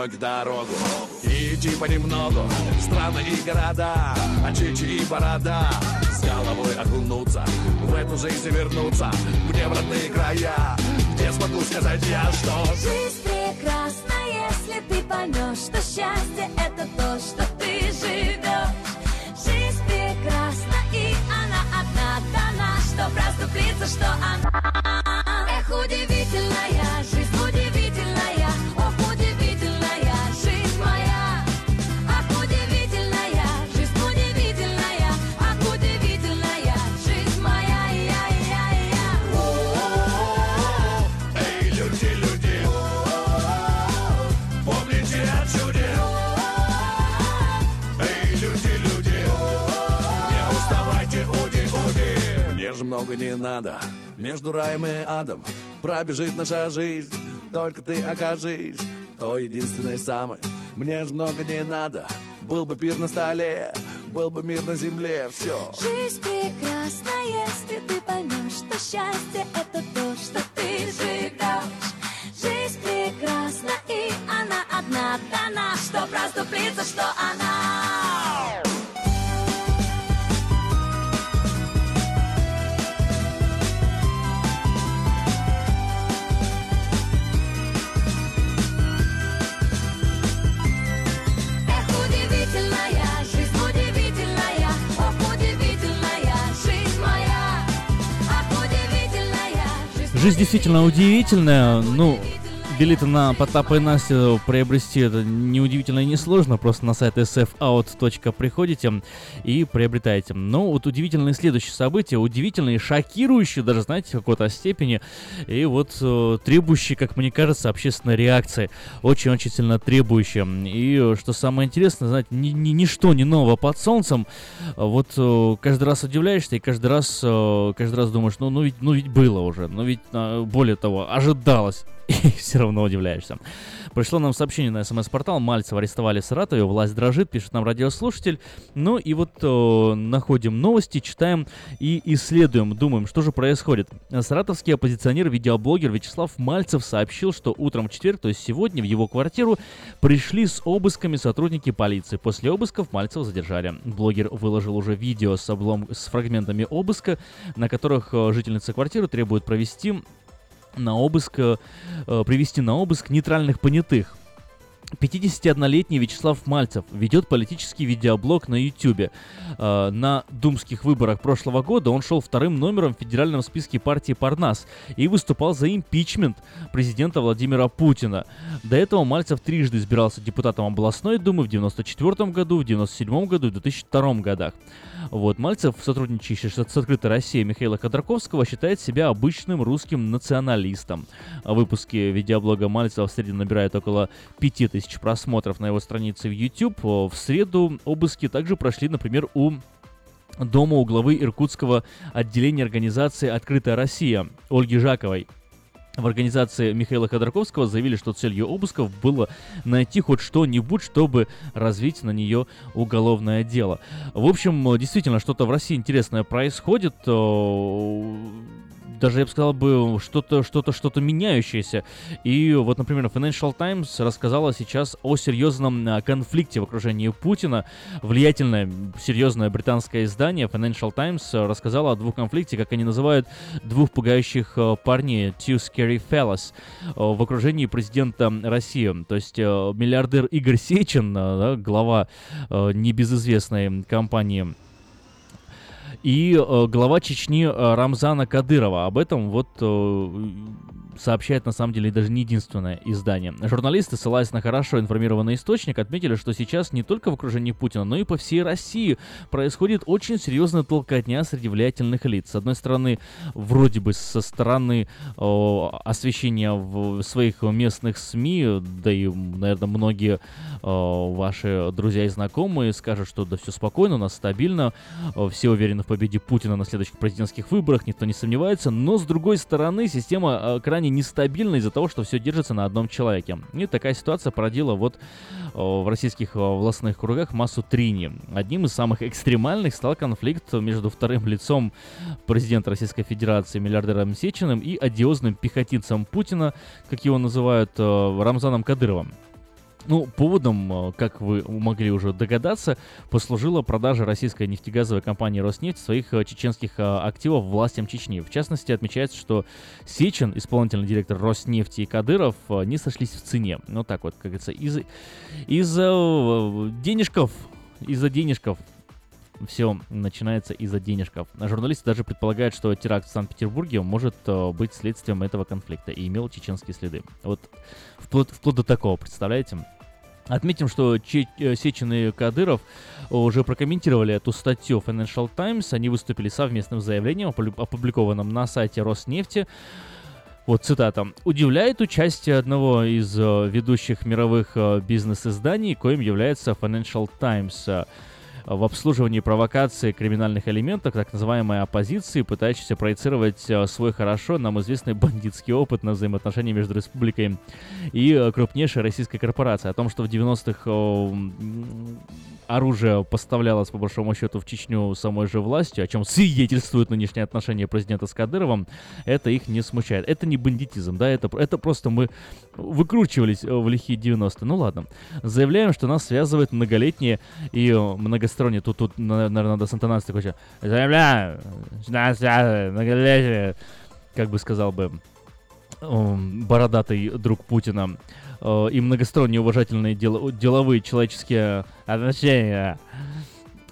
Ноги дорогу идти понемногу Страны и города А чичи и борода С головой окунуться В эту жизнь вернуться Мне в родные края Где смогу сказать я, что Жизнь прекрасна, если ты поймешь, что счастье это то, что ты живешь. Жизнь прекрасна, и она одна дана, что проступится, что она. Много не надо. Между раем и адом Пробежит наша жизнь. Только ты окажись То единственное самое Мне же много не надо. Был бы пир на столе Был бы мир на земле Все Жизнь прекрасна, если ты поймешь, что счастье это то, что ты живешь. Жизнь прекрасна, и она одна дана, что проступится, что она. Жизнь. Действительно удивительная. Ну, билеты на Потапа и Настю приобрести это неудивительно и несложно. Просто на сайт sfout. приходите и приобретаете. Но вот удивительные следующие события. Удивительные, шокирующие даже, знаете, в какой-то степени. И вот э, требующие, как мне кажется, общественной реакции. Очень-очень сильно требующие. И э, что самое интересное, знаете, ни, ни- ничто не нового под солнцем. Вот э, каждый раз удивляешься и каждый раз, каждый раз думаешь, ну, ну, ведь, ну ведь было уже, ну ведь более того, ожидалось. [laughs] И все равно удивляешься. Пришло нам сообщение на смс-портал. Мальцева арестовали в Саратове. Власть дрожит, пишет нам радиослушатель. Ну и вот э, находим новости, читаем и исследуем. Думаем, что же происходит. Саратовский оппозиционер-видеоблогер Вячеслав Мальцев сообщил, что утром в четверг, то есть сегодня, в его квартиру пришли с обысками сотрудники полиции. После обысков Мальцева задержали. Блогер выложил уже видео с, облом... с фрагментами обыска, на которых э, жительница квартиры требует провести на обыск, э, привести на обыск нейтральных понятых. 51-летний Вячеслав Мальцев ведет политический видеоблог на YouTube. Э, На думских выборах прошлого года он шел вторым номером в федеральном списке партии Парнас и выступал за импичмент президента Владимира Путина. До этого Мальцев трижды избирался депутатом областной думы в 94 году, в 97 году и в 2002 годах. Вот, Мальцев, сотрудничающий с «Открытой Россией» Михаила Ходорковского, считает себя обычным русским националистом. Выпуски видеоблога Мальцева в среду набирают около 5000 просмотров на его странице в YouTube. В среду обыски также прошли, например, у дома у главы Иркутского отделения организации «Открытая Россия» Ольги Жаковой. В организации Михаила Ходорковского заявили, что целью обысков было найти хоть что-нибудь, чтобы развить на нее уголовное дело. В общем, действительно, что-то в России интересное происходит. э, Даже, я бы сказал бы, что-то, что-то, что-то меняющееся. И вот, например, Financial Times рассказала сейчас о серьезном э, конфликте в окружении Путина. Влиятельное, серьезное британское издание Financial Times рассказало о двух конфликте, как они называют, двух пугающих э, парней, two scary fellas, э, в окружении президента России. То есть э, миллиардер Игорь Сечин, э, да, глава небезызвестной компании и глава Чечни Рамзана Кадырова. Об этом вот сообщает на самом деле даже не единственное издание. Журналисты, ссылаясь на хорошо информированный источник, отметили, что сейчас не только в окружении Путина, но и по всей России происходит очень серьезная толкотня среди влиятельных лиц. С одной стороны, вроде бы со стороны э, освещения в своих местных СМИ, да и, наверное, многие э, ваши друзья и знакомые скажут, что да все спокойно, у нас стабильно, э, все уверены в победе Путина на следующих президентских выборах, никто не сомневается, но с другой стороны, система э, крайне нестабильна из-за того, что все держится на одном человеке. И такая ситуация породила вот э, в российских э, властных кругах массу трини. Одним из самых [laughs] экстремальных стал конфликт между вторым лицом президента Российской Федерации миллиардером Сечиным и одиозным пехотинцем Путина, как его называют, э, Рамзаном Кадыровым. Ну, поводом, э, как вы могли уже догадаться, послужила продажа российской нефтегазовой компании «Роснефть» своих э, чеченских э, активов властям Чечни. В частности, отмечается, что Сечин, исполнительный директор «Роснефти» и Кадыров не сошлись в цене. Ну, так вот, как говорится, из- из-за денежков, из-за денежков все начинается из-за денежков. Журналисты даже предполагают, что теракт в Санкт-Петербурге может быть следствием этого конфликта и имел чеченские следы. Вот вплоть, вплоть до такого, представляете? Отметим, что Че- э, Сечин и Кадыров уже прокомментировали эту статью Financial Times. Они выступили совместным заявлением, опу- опубликованным на сайте Роснефти. Вот цитата. «Удивляет участие одного из э, ведущих мировых э, бизнес-изданий, коим является Financial Times, в обслуживании провокации криминальных элементов, так называемой оппозиции, пытающейся проецировать э, свой хорошо нам известный бандитский опыт на взаимоотношения между республикой и э, крупнейшей российской корпорацией. О том, что в 90-х э, м, оружие поставлялось, по большому счету, в Чечню самой же властью, о чем свидетельствует нынешнее отношение президента с Кадыровым, это их не смущает. Это не бандитизм, да, это, это просто мы выкручивались э, в лихие 90-е. Ну ладно. Заявляем, что нас связывает многолетние и э, многосторонние, тут, тут наверное, надо с интонацией такой, еще, заявляем, что нас связывает многолетние, как бы сказал бы, эм, бородатый друг Путина, э, и многосторонние уважительные дел- деловые человеческие отношения.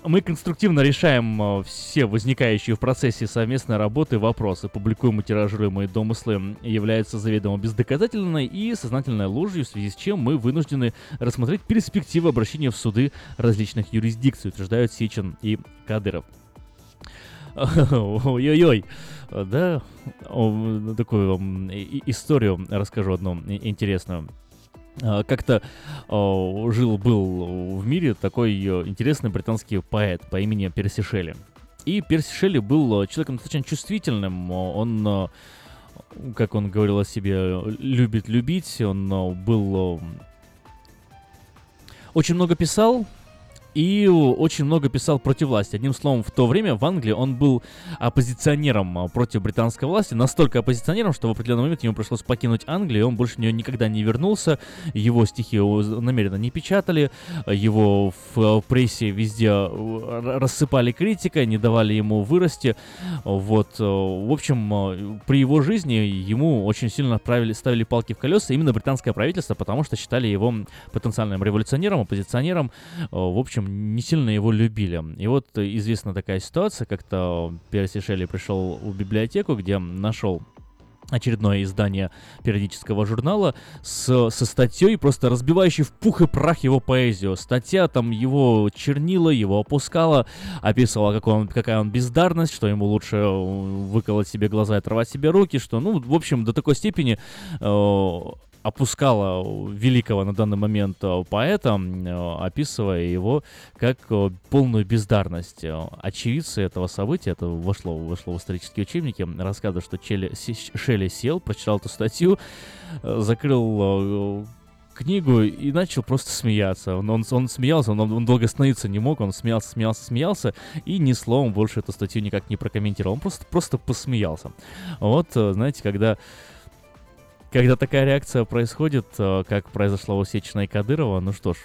Мы конструктивно решаем э, все возникающие в процессе совместной работы вопросы. Публикуем и тиражируемые домыслы являются заведомо бездоказательной и сознательной ложью, в связи с чем мы вынуждены рассмотреть перспективы обращения в суды различных юрисдикций, утверждают Сечин и Кадыров. [laughs] Ой-ой-ой. Да, такую историю расскажу одну интересную. А, Как-то жил-был в мире такой э, интересный британский поэт по имени Перси Шелли. И Перси Шелли был э, человеком достаточно чувствительным. Он, э, как он говорил о себе, любит любить. Он был... Очень много писал, и очень много писал против власти. Одним словом, в то время в Англии он был оппозиционером а, против британской власти, настолько оппозиционером, что в определенный момент ему пришлось покинуть Англию, и он больше в нее никогда не вернулся, его стихи намеренно не печатали, его в прессе везде э, рассыпали критикой, не давали ему вырасти, вот, э, в общем, э, при его жизни ему очень сильно правили, ставили палки в колеса именно британское правительство, потому что считали его потенциальным революционером, оппозиционером, в общем, не сильно его любили. И вот известна такая ситуация, как-то Перси Шелли пришел в библиотеку, где нашел очередное издание периодического журнала с, со статьей, просто разбивающей в пух и прах его поэзию. Статья там его чернила, его опускала, описывала, какой он, какая он бездарность, что ему лучше э, выколоть себе глаза и оторвать себе руки, что, ну, в общем, до такой степени э, опускала великого на данный момент э, поэта, э, описывая его как э, полную бездарность. Очевидцы этого события, это вошло, вошло в исторические учебники, рассказывают, что Челли, Си- Шелли сел, прочитал эту статью, закрыл книгу и начал просто смеяться. Он, он, он смеялся, он, он долго остановиться не мог, он смеялся, смеялся, смеялся, и ни словом больше эту статью никак не прокомментировал. Он просто, просто посмеялся. Вот, знаете, когда когда такая реакция происходит, э, как произошла у Сечина и Кадырова, ну что ж,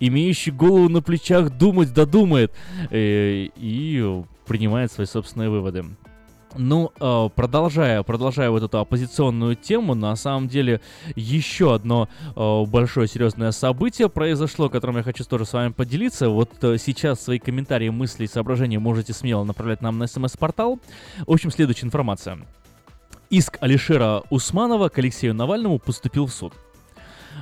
имеющий голову на плечах думать додумает э, и принимает свои собственные выводы. Ну, э, продолжая, продолжая вот эту оппозиционную тему, на самом деле еще одно большое серьезное событие произошло, которым я хочу тоже с вами поделиться. Вот сейчас свои комментарии, мысли и соображения можете смело направлять нам на смс-портал. В общем, следующая информация. Иск Алишера Усманова к Алексею Навальному поступил в суд.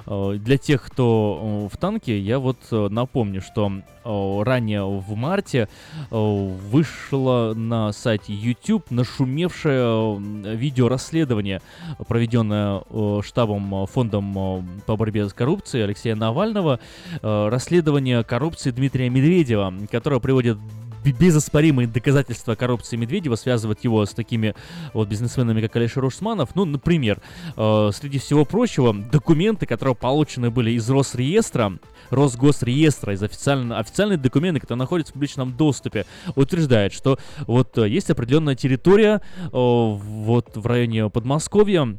Э, Для тех, кто э, в танке, я вот э, напомню, что ранее в марте вышло на сайте YouTube нашумевшее э, видеорасследование, проведенное штабом фондом по борьбе с коррупцией Алексея Навального, расследование коррупции Дмитрия Медведева, которое приводит безоспоримые доказательства коррупции Медведева связывают его с такими вот бизнесменами, как Алишер Усманов. Ну, например, э, среди всего прочего, документы, которые получены были из Росреестра, Росгосреестра, из официально, официальные документы, которые находятся в публичном доступе, утверждают, что вот э, есть определенная территория э, вот в районе Подмосковья,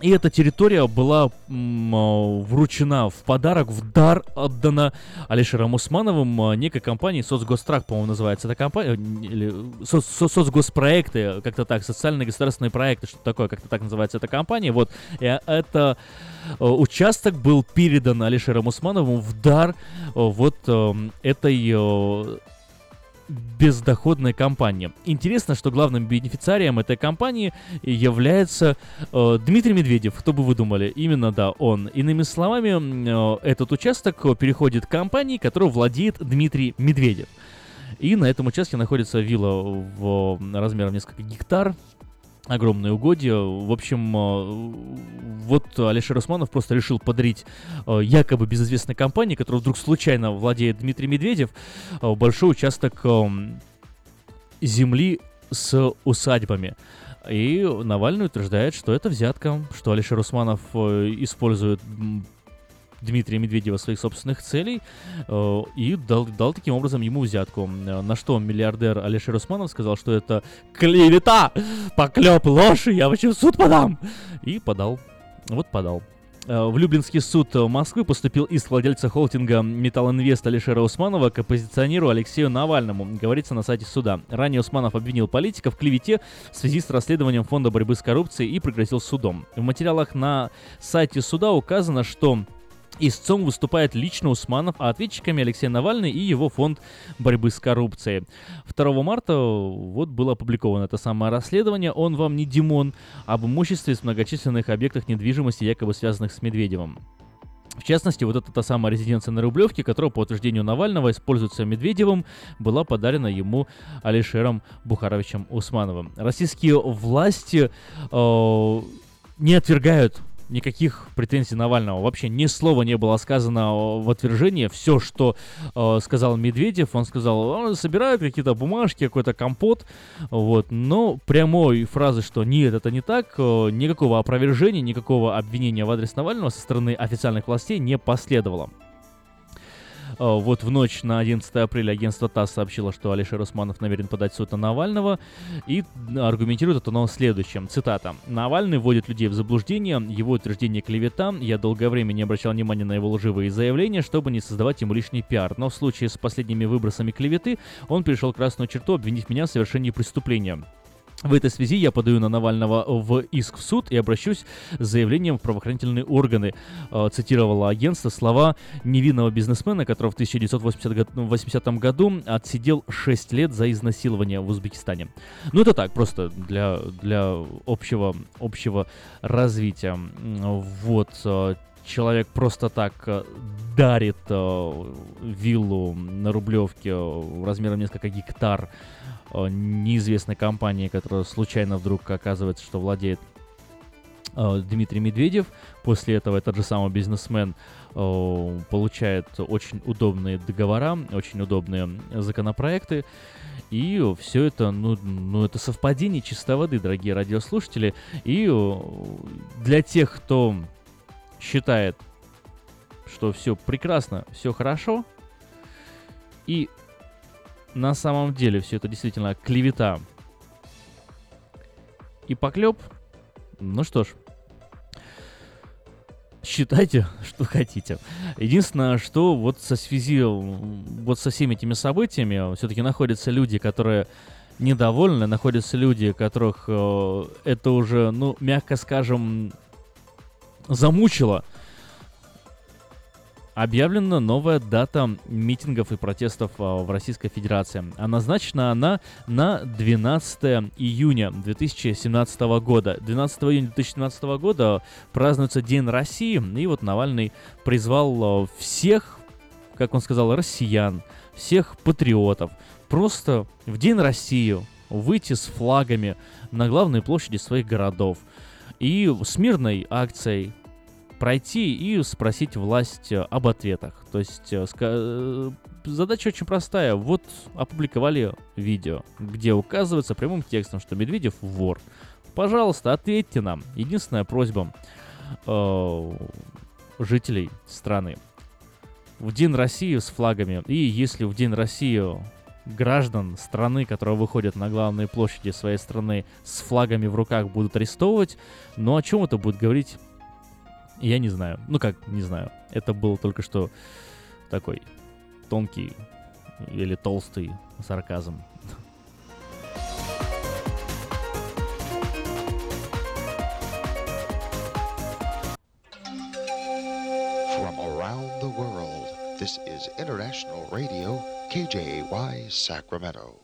И эта территория была а, вручена в подарок, в дар отдана Алишером Усмановым а, некой компании Соцгострак, по-моему, называется эта компания, или соц, со- соцгоспроекты, как-то так, социальные государственные проекты, что такое, как-то так называется эта компания. Вот, и это э, участок был передан Алишером Усмановым в дар э, вот э, этой бездоходной компании. Интересно, что главным бенефициарием этой компании является э, Дмитрий Медведев. Кто бы вы думали? Именно, да, он. Иными словами, э, этот участок переходит к компании, которой владеет Дмитрий Медведев. И на этом участке находится вилла в размером несколько гектар, огромные угодья. В общем, э, вот Алишер Усманов просто решил подарить э, якобы безызвестной компании, которая вдруг случайно владеет Дмитрий Медведев, э, большой участок эм, земли с усадьбами. И Навальный утверждает, что это взятка, что Алишер Усманов использует Дмитрия Медведева своих собственных целей э, и дал, дал таким образом ему взятку. Э, На что миллиардер Алишер Усманов сказал, что это клевета, поклеп, ложь, я вообще в суд подам. И подал. Вот подал. Э, В Люблинский суд Москвы поступил иск владельца холдинга Металл Инвест Алишера Усманова к оппозиционеру Алексею Навальному, говорится на сайте суда. Ранее Усманов обвинил политика в клевете в связи с расследованием Фонда борьбы с коррупцией и пригрозил судом. В материалах на сайте суда указано, что Истцом выступает лично Усманов, а ответчиками Алексей Навальный и его фонд борьбы с коррупцией. 2 марта вот было опубликовано это самое расследование «Он вам не Димон» об имуществе с многочисленных объектах недвижимости, якобы связанных с Медведевым. В частности, вот эта та самая резиденция на Рублевке, которая, по утверждению Навального, используется Медведевым, была подарена ему Алишером Бухаровичем Усмановым. Российские власти э, не отвергают никаких претензий Навального. Вообще ни слова не было сказано в отвержение. Все, что э, сказал Медведев, он сказал, он собирает какие-то бумажки, какой-то компот. Вот. Но прямой фразы, что нет, это не так, э, никакого опровержения, никакого обвинения в адрес Навального со стороны официальных властей не последовало. Э, Вот в ночь на 11 апреля агентство ТАСС сообщило, что Алишер Усманов намерен подать суд на Навального и аргументирует это оно следующим. Цитата. «Навальный вводит людей в заблуждение, его утверждение клевета. Я долгое время не обращал внимания на его лживые заявления, чтобы не создавать ему лишний пиар. Но в случае с последними выбросами клеветы он перешел красную черту, обвинив меня в совершении преступления». В этой связи я подаю на Навального в иск в суд и обращусь с заявлением в правоохранительные органы. Э, Цитировало агентство слова невинного бизнесмена, который в 1980 го- 80 году отсидел 6 лет за изнасилование в Узбекистане. Ну это так, просто для, для общего, общего развития. Вот. э, Человек просто так э, дарит виллу на Рублевке размером несколько гектар неизвестной компании, которая случайно вдруг оказывается, что владеет э, Дмитрий Медведев. После этого этот же самый бизнесмен э, получает очень удобные договора, очень удобные законопроекты. И все это, ну, ну, это совпадение чистой воды, дорогие радиослушатели. И э, для тех, кто считает, что все прекрасно, все хорошо, и на самом деле все это действительно клевета и поклеп, ну что ж, считайте, [laughs] что хотите. Единственное, что вот со связи, вот со всеми этими событиями все-таки находятся люди, которые недовольны, находятся люди, которых э, это уже, ну, мягко скажем, замучило. Объявлена новая дата митингов и протестов а, в Российской Федерации. А назначена она на 12 июня 2017 года. 12 июня 2017 года празднуется День России, и вот Навальный призвал а, всех, как он сказал, россиян, всех патриотов, просто в День России выйти с флагами на главные площади своих городов и с мирной акцией пройти и спросить власть э, об ответах. То есть э, э, задача очень простая. Вот опубликовали видео, где указывается прямым текстом, что Медведев вор. Пожалуйста, ответьте нам. Единственная просьба жителей страны. В День России с флагами. И если в День России граждан страны, которые выходят на главные площади своей страны с флагами в руках, будут арестовывать. Но о чем это будет говорить, я не знаю. Ну как, не знаю. Это был только что такой тонкий или толстый сарказм. From around the world, this is International Radio, KJY Sacramento.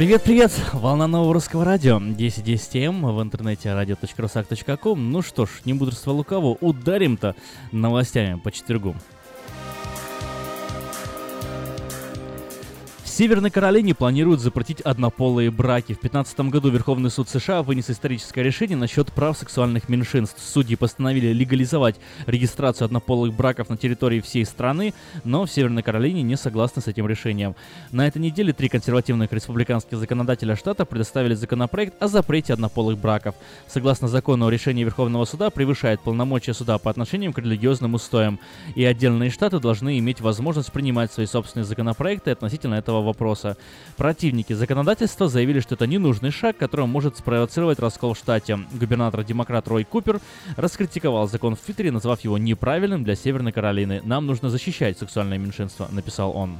Привет-привет! Волна нового русского радио 1010 М в интернете radio.rusak.com. Ну что ж, не мудрство лукаво, ударим-то новостями по четвергу. Северной Каролине планируют запретить однополые браки. В 2015 году Верховный суд США вынес историческое решение насчет прав сексуальных меньшинств. Судьи постановили легализовать регистрацию однополых браков на территории всей страны, но в Северной Каролине не согласны с этим решением. На этой неделе три консервативных республиканских законодателя штата предоставили законопроект о запрете однополых браков. Согласно закону, решение Верховного суда превышает полномочия суда по отношению к религиозным устоям, и отдельные штаты должны иметь возможность принимать свои собственные законопроекты относительно этого вопроса. Противники законодательства заявили, что это ненужный шаг, который может спровоцировать раскол в штате. Губернатор-демократ Рой Купер раскритиковал закон в Твиттере, назвав его неправильным для Северной Каролины. «Нам нужно защищать сексуальное меньшинство», — написал он.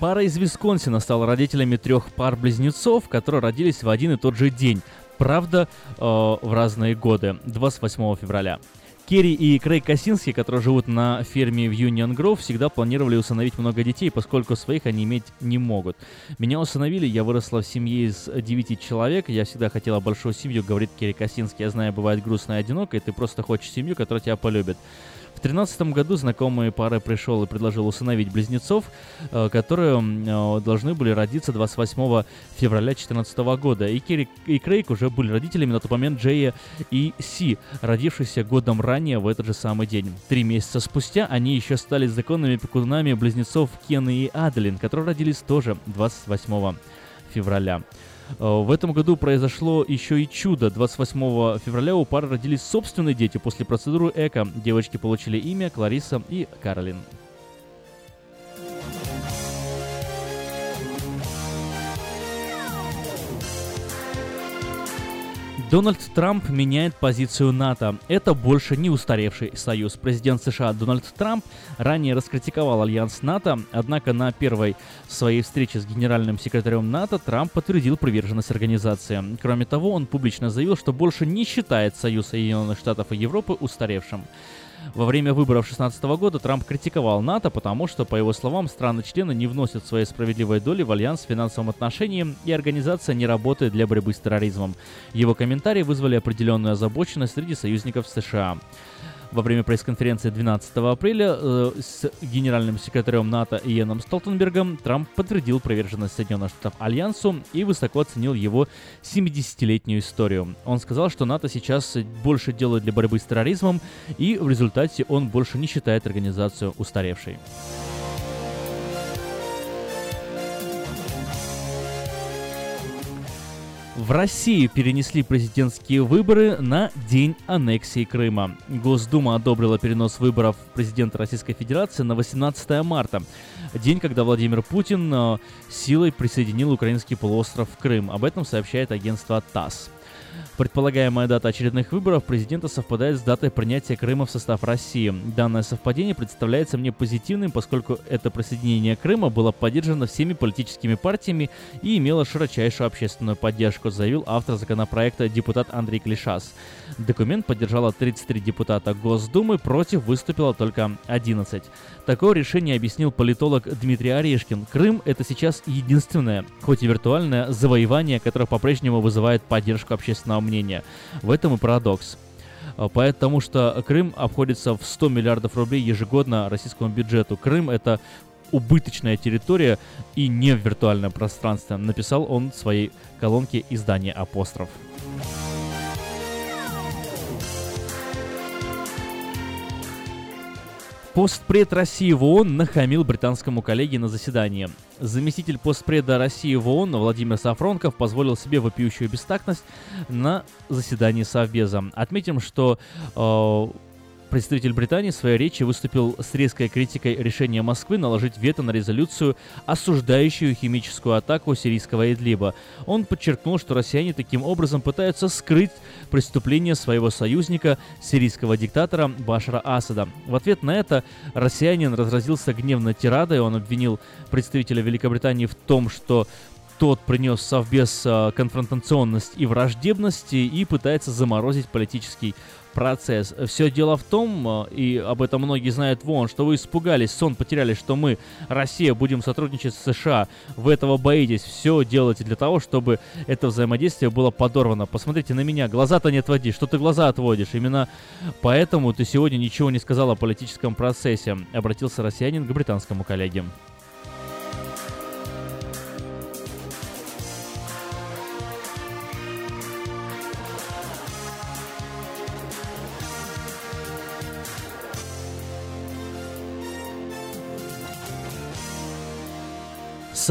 Пара из Висконсина стала родителями трех пар близнецов, которые родились в один и тот же день. Правда, э, в разные годы, 28 февраля. Керри и Крейг Косинский, которые живут на ферме в Юнион Гров, всегда планировали усыновить много детей, поскольку своих они иметь не могут. Меня усыновили, я выросла в семье из 9 человек, я всегда хотела большую семью, говорит Керри Косинский. Я знаю, бывает грустно и одиноко, и ты просто хочешь семью, которая тебя полюбит. В 2013 году знакомые пары пришел и предложил усыновить близнецов, э, которые э, должны были родиться 28 февраля 2014 года. И, Керри, и Крейг уже были родителями на тот момент Джея и Си, родившихся годом ранее в этот же самый день. Три месяца спустя они еще стали законными пекунами близнецов Кена и Аделин, которые родились тоже 28 февраля. Э, в этом году произошло еще и чудо. 28 февраля у пары родились собственные дети после процедуры ЭКО. Девочки получили имя Клариса и Каролин. Дональд Трамп меняет позицию НАТО. Это больше не устаревший союз. Президент США Дональд Трамп ранее раскритиковал альянс НАТО, однако на первой своей встрече с генеральным секретарем НАТО Трамп подтвердил приверженность организации. Кроме того, он публично заявил, что больше не считает Союз Соединенных Штатов и Европы устаревшим. Во время выборов 2016 года Трамп критиковал НАТО, потому что, по его словам, страны-члены не вносят своей справедливой доли в альянс в финансовом отношении, и организация не работает для борьбы с терроризмом. Его комментарии вызвали определенную озабоченность среди союзников США во время пресс-конференции 12 апреля э, с генеральным секретарем НАТО Иеном Столтенбергом Трамп подтвердил приверженность Соединенных Штатов Альянсу и высоко оценил его 70-летнюю историю. Он сказал, что НАТО сейчас больше делает для борьбы с терроризмом, и в результате он больше не считает организацию устаревшей. В России перенесли президентские выборы на день аннексии Крыма. Госдума одобрила перенос выборов президента Российской Федерации на 18 марта, день, когда Владимир Путин э, силой присоединил украинский полуостров Крым. Об этом сообщает агентство ТАСС. Предполагаемая дата очередных выборов президента совпадает с датой принятия Крыма в состав России. Данное совпадение представляется мне позитивным, поскольку это присоединение Крыма было поддержано всеми политическими партиями и имело широчайшую общественную поддержку, заявил автор законопроекта депутат Андрей Клишас. Документ поддержало 33 депутата Госдумы, против выступило только 11. Такое решение объяснил политолог Дмитрий Орешкин. Крым — это сейчас единственное, хоть и виртуальное, завоевание, которое по-прежнему вызывает поддержку общественного мнения. В этом и парадокс. А, потому что Крым обходится в 100 миллиардов рублей ежегодно российскому бюджету. Крым — это убыточная территория и не виртуальное пространство, написал он в своей колонке издания «Апостроф». Постпред России в ООН нахамил британскому коллеге на заседании. Заместитель постпреда России в ООН Владимир Сафронков позволил себе вопиющую бестактность на заседании Совбеза. Отметим, что э, Представитель Британии в своей речи выступил с резкой критикой решения Москвы наложить вето на резолюцию, осуждающую химическую атаку сирийского Идлиба. Он подчеркнул, что россияне таким образом пытаются скрыть преступление своего союзника, сирийского диктатора Башара Асада. В ответ на это россиянин разразился гневной тирадой, он обвинил представителя Великобритании в том, что тот принес совбез а, конфронтационность и враждебность и пытается заморозить политический процесс. Все дело в том, э, и об этом многие знают вон, что вы испугались, сон потеряли, что мы, Россия, будем сотрудничать с США. Вы этого боитесь. Все делаете для того, чтобы это взаимодействие было подорвано. Посмотрите на меня, глаза-то не отводи, что ты глаза отводишь. Именно поэтому ты сегодня ничего не сказал о политическом процессе, обратился россиянин к британскому коллеге.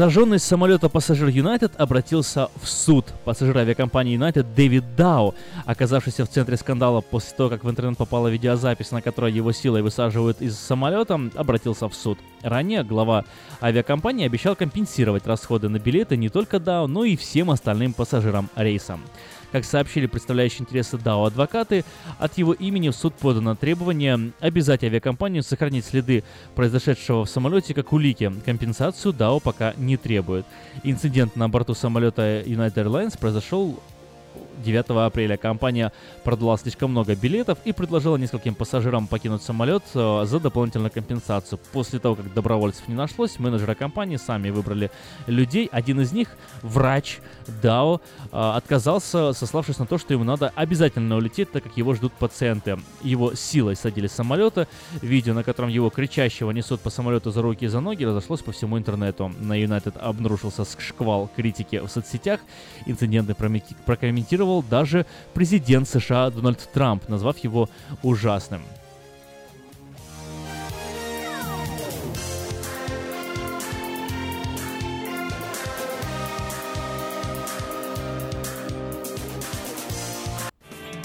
Сожженный с самолета пассажир Юнайтед обратился в суд. Пассажир авиакомпании Юнайтед Дэвид Дау, оказавшийся в центре скандала после того, как в интернет попала видеозапись, на которой его силой высаживают из самолета, обратился в суд. Ранее глава авиакомпании обещал компенсировать расходы на билеты не только Дау, но и всем остальным пассажирам рейса. Как сообщили представляющие интересы DAO адвокаты, от его имени в суд подано требование обязать авиакомпанию сохранить следы произошедшего в самолете как улики. Компенсацию DAO пока не требует. Инцидент на борту самолета United Airlines произошел 9 апреля. Компания продала слишком много билетов и предложила нескольким пассажирам покинуть самолет э, за дополнительную компенсацию. После того, как добровольцев не нашлось, менеджеры компании сами выбрали людей. Один из них, врач Дао, э, отказался, сославшись на то, что ему надо обязательно улететь, так как его ждут пациенты. Его силой садили с самолета. Видео, на котором его кричащего несут по самолету за руки и за ноги, разошлось по всему интернету. На United обнаружился шквал критики в соцсетях. Инциденты прокомментировал даже президент США Дональд Трамп, назвав его ужасным.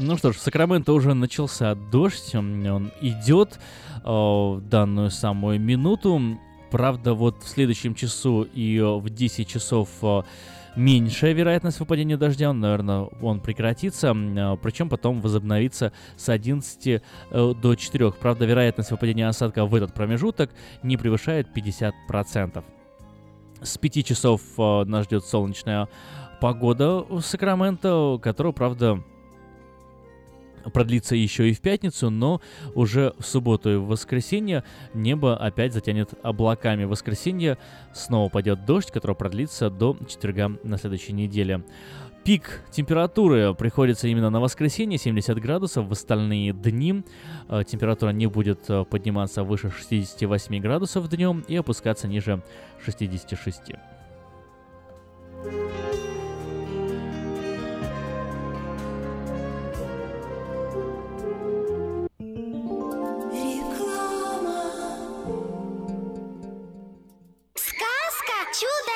Ну что ж, в Сакраменто уже начался дождь, он идет э, в данную самую минуту. Правда, вот в следующем часу и в 10 часов э, меньшая вероятность выпадения дождя, он, наверное, он прекратится, э, причем потом возобновится с 11 до 4. Правда, вероятность выпадения осадка в этот промежуток не превышает 50%. С 5 часов нас ждет солнечная погода в Сакраменто, которая, правда, продлится еще и в пятницу, но уже в субботу и в воскресенье небо опять затянет облаками. В воскресенье снова пойдет дождь, который продлится до четверга на следующей неделе. Пик температуры приходится именно на воскресенье, 70 градусов. В остальные дни э, температура не будет э, подниматься выше 68 градусов днем и опускаться ниже 66.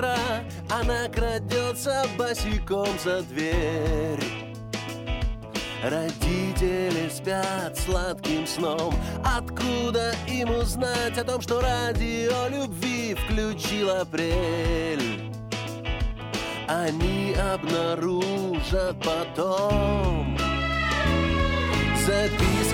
Утра Она крадется босиком за дверь. Родители спят сладким сном. Откуда им узнать о том, что радио любви включил апрель? Они обнаружат потом. Записку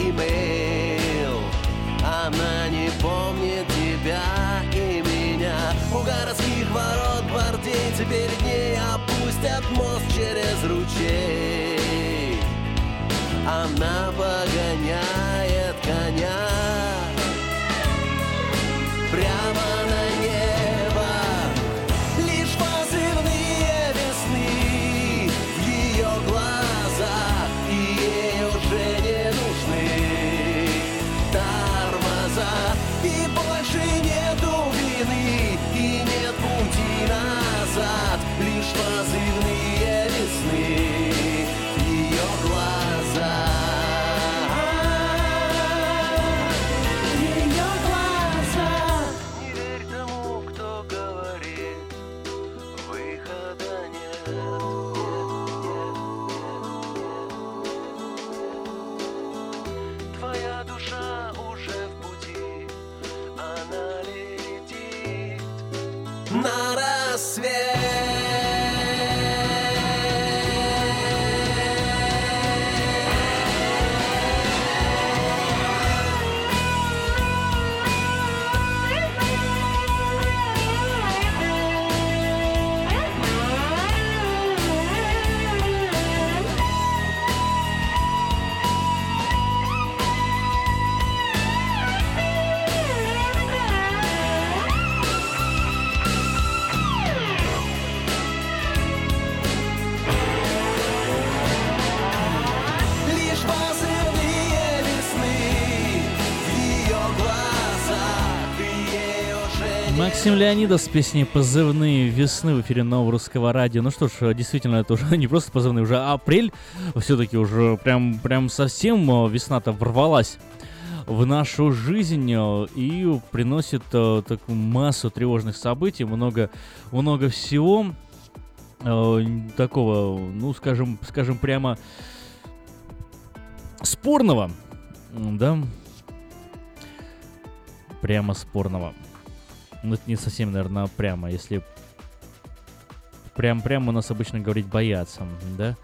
и Максим Леонидов с песней «Позывные весны» в эфире Нового Русского Радио. Ну что ж, действительно, это уже [laughs] не просто позывные, уже апрель. Все-таки уже прям, прям совсем э, весна-то ворвалась в нашу жизнь э, и приносит э, такую массу тревожных событий, много, много всего такого, ну, скажем, скажем прямо спорного, да, прямо спорного. Ну, это не совсем, наверное, прямо, если... Прям, прямо у нас обычно говорить бояться, да?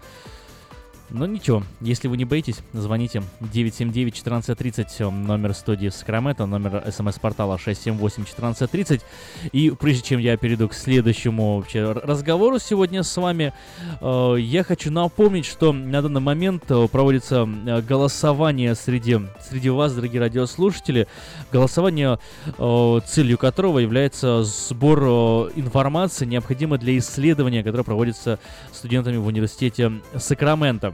Но ничего, если вы не боитесь, звоните. 979-1430, номер студии Сакраменто, номер смс-портала 678-1430. И прежде чем я перейду к следующему вообще разговору сегодня с вами, э, я хочу напомнить, что на данный момент э, проводится э, голосование среди, среди вас, дорогие радиослушатели, голосование, э, целью которого является сбор э, информации, необходимой для исследования, которое проводится студентами в университете Сакраменто.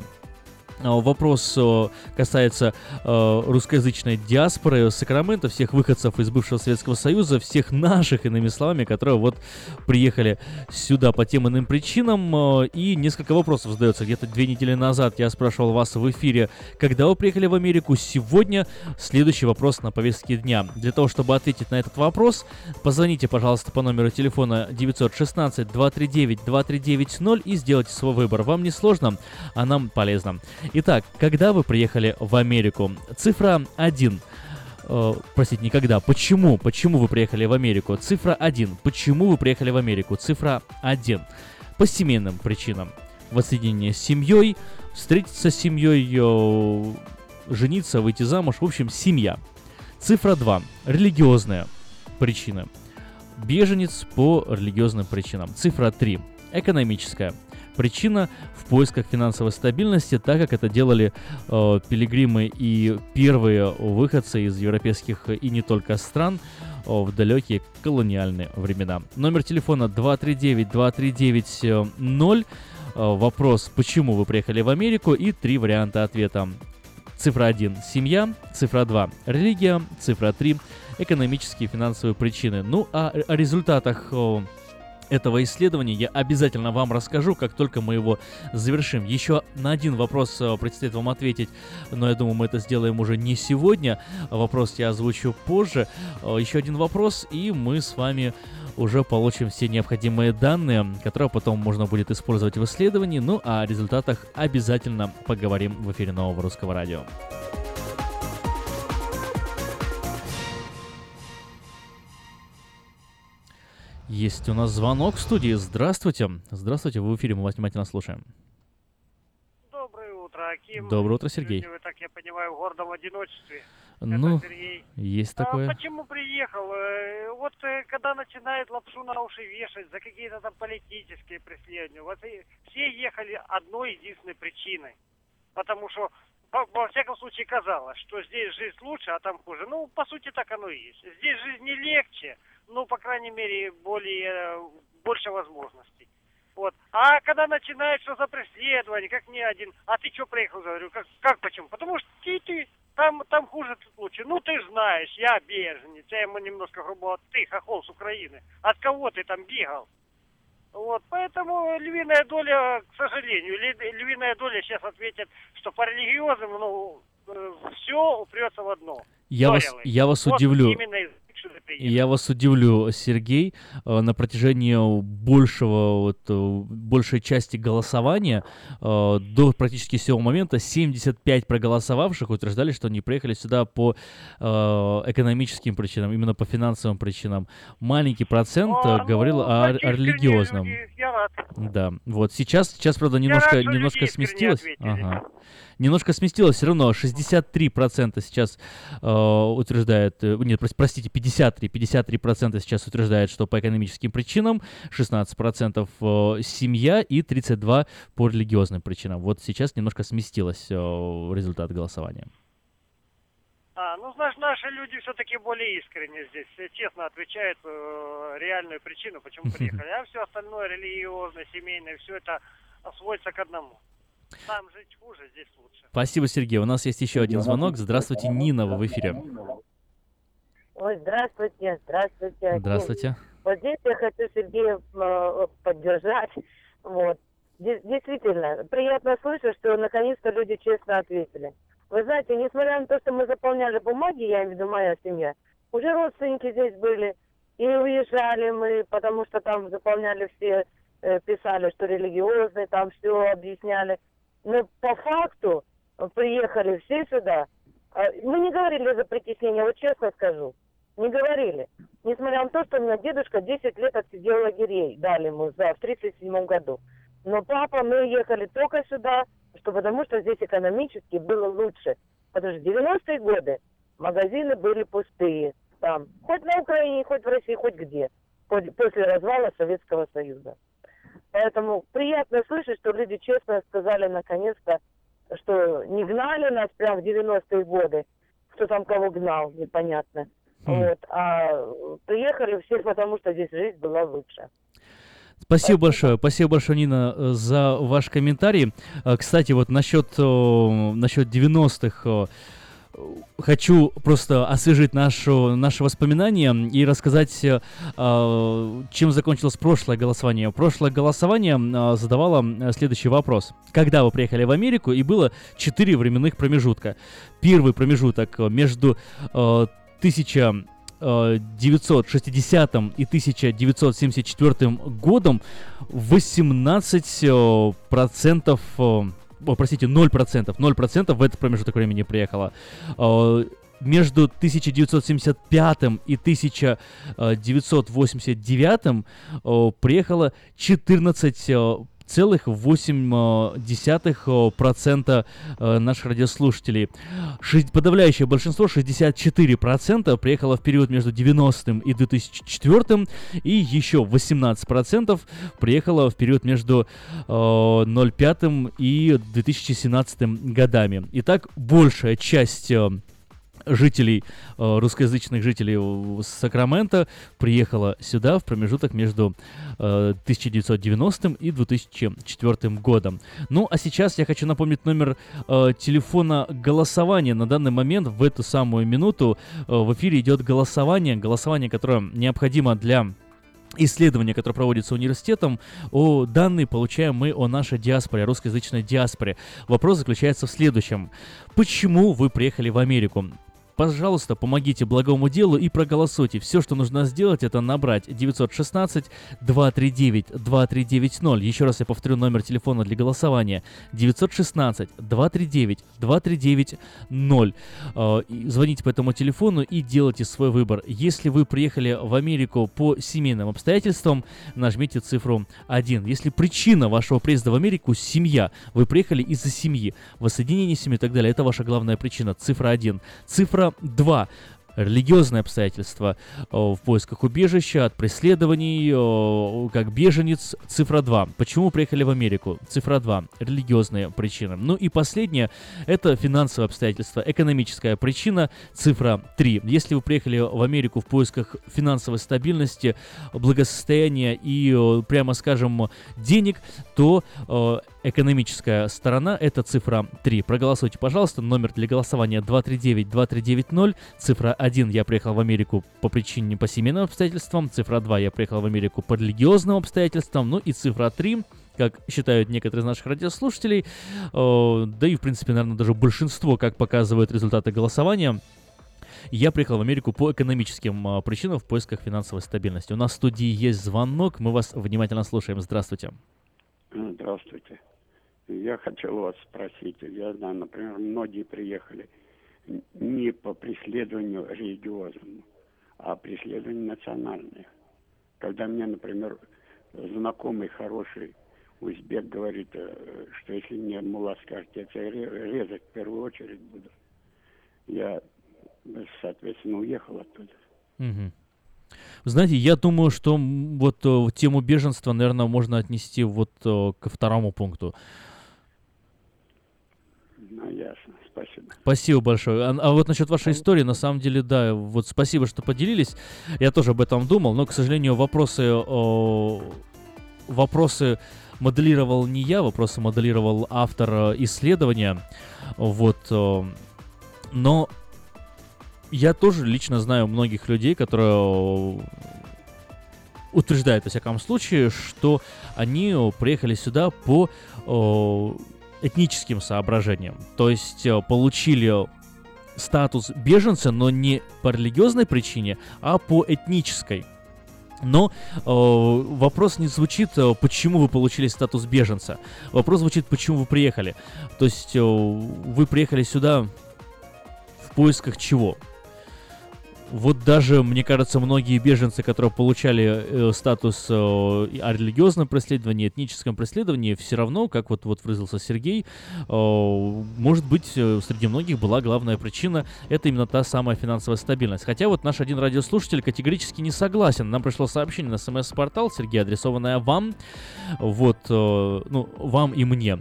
А, Вопрос э, касается э, русскоязычной диаспоры Сакрамента, всех выходцев из бывшего Советского Союза, всех наших, иными словами, которые вот приехали сюда по тем иным причинам. э, И несколько вопросов задается. Где-то две недели назад я спрашивал вас в эфире, когда вы приехали в Америку. Сегодня следующий вопрос на повестке дня. Для того, чтобы ответить на этот вопрос, позвоните, пожалуйста, по номеру телефона 916-239-2390 и сделайте свой выбор. Вам не сложно, а нам полезно. Итак, когда вы приехали в Америку? Цифра 1. Э, простите, никогда. Почему? Почему вы приехали в Америку? Цифра 1. Почему вы приехали в Америку? Цифра 1. По семейным причинам. Воссоединение с семьей, встретиться с семьей, э, жениться, выйти замуж. В общем, семья. Цифра 2. Религиозная причина. Беженец по религиозным причинам. Цифра 3. Экономическая. Причина в поисках финансовой стабильности, так как это делали э, пилигримы и первые выходцы из европейских и не только стран э, в далекие колониальные времена. Номер телефона 239-239-0. Э, вопрос, почему вы приехали в Америку и три варианта ответа. Цифра 1 – семья, цифра 2 – религия, цифра 3 – экономические и финансовые причины. Ну, а о результатах этого исследования я обязательно вам расскажу, как только мы его завершим. Еще на один вопрос э, предстоит вам ответить, но я думаю, мы это сделаем уже не сегодня. Вопрос я озвучу позже. Э, Еще один вопрос, и мы с вами уже получим все необходимые данные, которые потом можно будет использовать в исследовании. Ну, а о результатах обязательно поговорим в эфире нового русского радио. Есть у нас звонок в студии. Здравствуйте. Здравствуйте, вы в эфире, мы вас внимательно слушаем. Доброе утро, Аким. Доброе утро, Сергей. Вы, так я понимаю, в гордом одиночестве. Ну, Это Сергей. есть А такое. почему приехал? Э, Вот э, когда начинает лапшу на уши вешать за какие-то там политические преследования, вот все ехали одной единственной причиной. Потому что, во всяком случае, казалось, что здесь жизнь лучше, а там хуже. Ну, по сути, так оно и есть. Здесь жизнь не легче, ну, по крайней мере, более, э, больше возможностей. Вот. А когда начинают, что за преследование, как мне один, а ты что приехал, говорю, как, как почему? Потому что ты, ты, там, там хуже, тут лучше. Ну, ты знаешь, я беженец, я ему немножко грубо, ты, хохол с Украины, от кого ты там бегал? Вот, поэтому львиная доля, к сожалению, львиная доля сейчас ответит, что по религиозным, ну, все упрется в одно. Я вас, Торилы. я вас Вот удивлю. именно. Я вас удивлю, Сергей, э, на протяжении большего, вот, э, большей части голосования, э, до практически сего момента 75 проголосовавших утверждали, что они приехали сюда по экономическим причинам, именно по финансовым причинам. Маленький процент А, говорил ну, о, о религиозном. люди. Да, вот сейчас, сейчас, правда, немножко, немножко сместилось. Ага. Немножко сместилось, все равно 63% сейчас э, утверждает, э, нет, прос- простите, 53, 53% сейчас утверждает, что по экономическим причинам, 16% э, семья и 32% по религиозным причинам. Вот сейчас немножко сместилось э, результат голосования. А, ну, знаешь, наши люди все-таки более искренне здесь, э, честно отвечают э, реальную причину, почему [laughs] приехали. А все остальное, религиозное, семейное, все это сводится к одному. Там жить хуже, здесь лучше. Спасибо, Сергей. У нас есть еще один звонок. Здравствуйте, Нина, вы в эфире. Ой, здравствуйте, здравствуйте. Здравствуйте. Вот здесь я хочу Сергея э, поддержать. Вот. Де- Действительно, приятно слышать, что наконец-то люди честно ответили. Вы знаете, несмотря на то, что мы заполняли бумаги, я имею в виду моя семья, уже родственники здесь были, и уезжали мы, потому что там заполняли все, э, писали, что религиозные, там все объясняли. Но по факту приехали все сюда. Э, Мы не говорили за притеснение, вот честно скажу. Не говорили. Несмотря на то, что у меня дедушка 10 лет отсидел лагерей, дали ему за, в 37 году. Но папа, мы ехали только сюда, что потому что здесь экономически было лучше. Потому что в 90-е годы магазины были пустые. Там, хоть на Украине, хоть в России, хоть где. После развала Советского Союза. Поэтому приятно слышать, что люди честно сказали наконец-то, что не гнали нас прям в 90-е годы, кто там кого гнал, непонятно. Вот, а приехали все потому, что здесь жизнь была лучше. Спасибо большое, спасибо большое, Нина, за ваш комментарий. Э, Кстати, вот насчет, насчет 90-х э, хочу просто освежить нашу, наши воспоминания и рассказать, э, э, чем закончилось прошлое голосование. Прошлое голосование э, задавало э, следующий вопрос. Когда вы приехали в Америку, и было четыре временных промежутка. Первый промежуток э, между э, 1960 и 1974 годом 18 э, процентов э, о, простите, 0%, 0% в этот промежуток времени приехало. Э, Между 1975 и 1989 э, приехало 14 э, целых 8% э, наших радиослушателей. Шесть- подавляющее большинство, 64%, приехало в период между 90-м и 2004 и еще 18% приехало в период между э, 05 и 2017 годами. Итак, большая часть э, жителей, э, русскоязычных жителей Сакрамента приехала сюда в промежуток между э, 1990 и 2004 годом. Ну, а сейчас я хочу напомнить номер э, телефона голосования. На данный момент, в эту самую минуту, э, в эфире идет голосование. Голосование, которое необходимо для исследование, которое проводится университетом, о данные получаем мы о нашей диаспоре, о русскоязычной диаспоре. Вопрос заключается в следующем. Почему вы приехали в Америку? Пожалуйста, помогите благому делу и проголосуйте. Все, что нужно сделать, это набрать 916-239-2390. Еще раз я повторю номер телефона для голосования. 916-239-2390. Э, Звоните по этому телефону и делайте свой выбор. Если вы приехали в Америку по семейным обстоятельствам, нажмите цифру 1. Если причина вашего приезда в Америку – семья, вы приехали из-за семьи, воссоединение семьи и так далее, это ваша главная причина, цифра 1. Цифра 2 религиозные обстоятельства э, в поисках убежища от преследований, э, как беженец. Цифра 2. Почему приехали в Америку? Цифра 2. Религиозные причины. Ну и последнее, это финансовые обстоятельства, экономическая причина. Цифра 3. Если вы приехали в Америку в поисках финансовой стабильности, благосостояния и, э, прямо скажем, денег, то экономическая сторона это цифра 3. Проголосуйте, пожалуйста. Номер для голосования 239-2390. Цифра 1. Я приехал в Америку по причине по семейным обстоятельствам. Цифра 2. Я приехал в Америку по религиозным обстоятельствам. Ну и цифра 3 как считают некоторые из наших радиослушателей, э, да и, в принципе, наверное, даже большинство, как показывают результаты голосования, я приехал в Америку по экономическим э, причинам в поисках финансовой стабильности. У нас в студии есть звонок, мы вас внимательно слушаем. Здравствуйте. Здравствуйте. Я хотел вас спросить. Я знаю, например, многие приехали не по преследованию религиозному, а преследованию национальное. Когда мне, например, знакомый хороший узбек говорит, э, что если мне мула скажет, я тебя ре- резать в первую очередь буду, я, соответственно, уехал оттуда. Знаете, я думаю, что вот э, тему беженства, наверное, можно отнести вот э, ко второму пункту. Ну, ясно. Спасибо. Спасибо большое. А, а вот насчет вашей истории, на самом деле, да, вот спасибо, что поделились. Я тоже об этом думал, но, к сожалению, вопросы, э, вопросы моделировал не я, вопросы моделировал автор э, исследования. Вот. э, но я тоже лично знаю многих людей, которые утверждают, во всяком случае, что они приехали сюда по этническим соображениям. То есть э, получили статус беженца, но не по религиозной причине, а по этнической. Но э, вопрос не звучит, э, почему вы получили статус беженца. Вопрос звучит, почему вы приехали. То есть э, вы приехали сюда в поисках чего? Вот даже, мне кажется, многие беженцы, которые получали э, статус э, о религиозном преследовании, этническом преследовании, все равно, как вот, вот выразился Сергей, э, может быть, э, среди многих была главная причина, это именно та самая финансовая стабильность. Хотя вот наш один радиослушатель категорически не согласен. Нам пришло сообщение на смс-портал, Сергей, адресованное вам, вот, э, ну, вам и мне.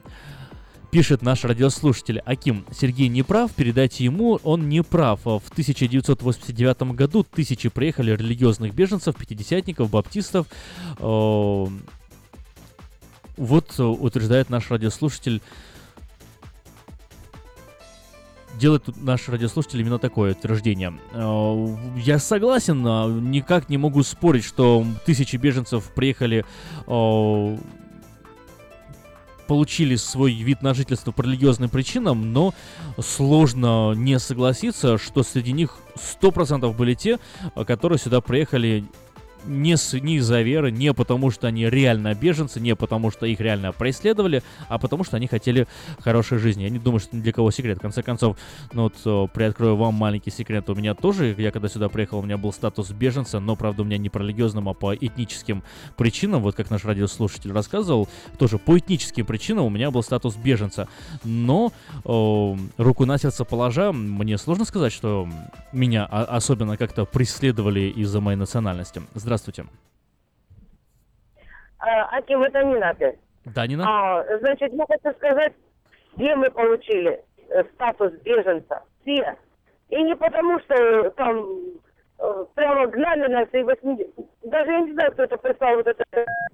Пишет наш радиослушатель Аким. Сергей не прав, передайте ему, он не прав. В 1989 году тысячи приехали религиозных беженцев, пятидесятников, баптистов. Э, вот утверждает наш радиослушатель делает наш радиослушатель именно такое утверждение. Э, я согласен, никак не могу спорить, что тысячи беженцев приехали э, получили свой вид на жительство по религиозным причинам, но сложно не согласиться, что среди них 100% были те, которые сюда приехали не, с, не из-за веры, не потому что они реально беженцы, не потому что их реально преследовали, а потому что они хотели хорошей жизни. Я не думаю, что ни для кого секрет. В конце концов, ну вот приоткрою вам маленький секрет. У меня тоже, я когда сюда приехал, у меня был статус беженца, но, правда, у меня не по религиозным, а по этническим причинам. Вот как наш радиослушатель рассказывал, тоже по этническим причинам у меня был статус беженца. Но о, руку на сердце положа, мне сложно сказать, что меня особенно как-то преследовали из-за моей национальности. Здравствуйте. А, Аким, это Нина опять. Да, Нина? А, значит, я хочу сказать, где мы получили э, статус беженца. Все. И не потому, что там э, прямо гнали нас и 80... Даже я не знаю, кто это прислал вот это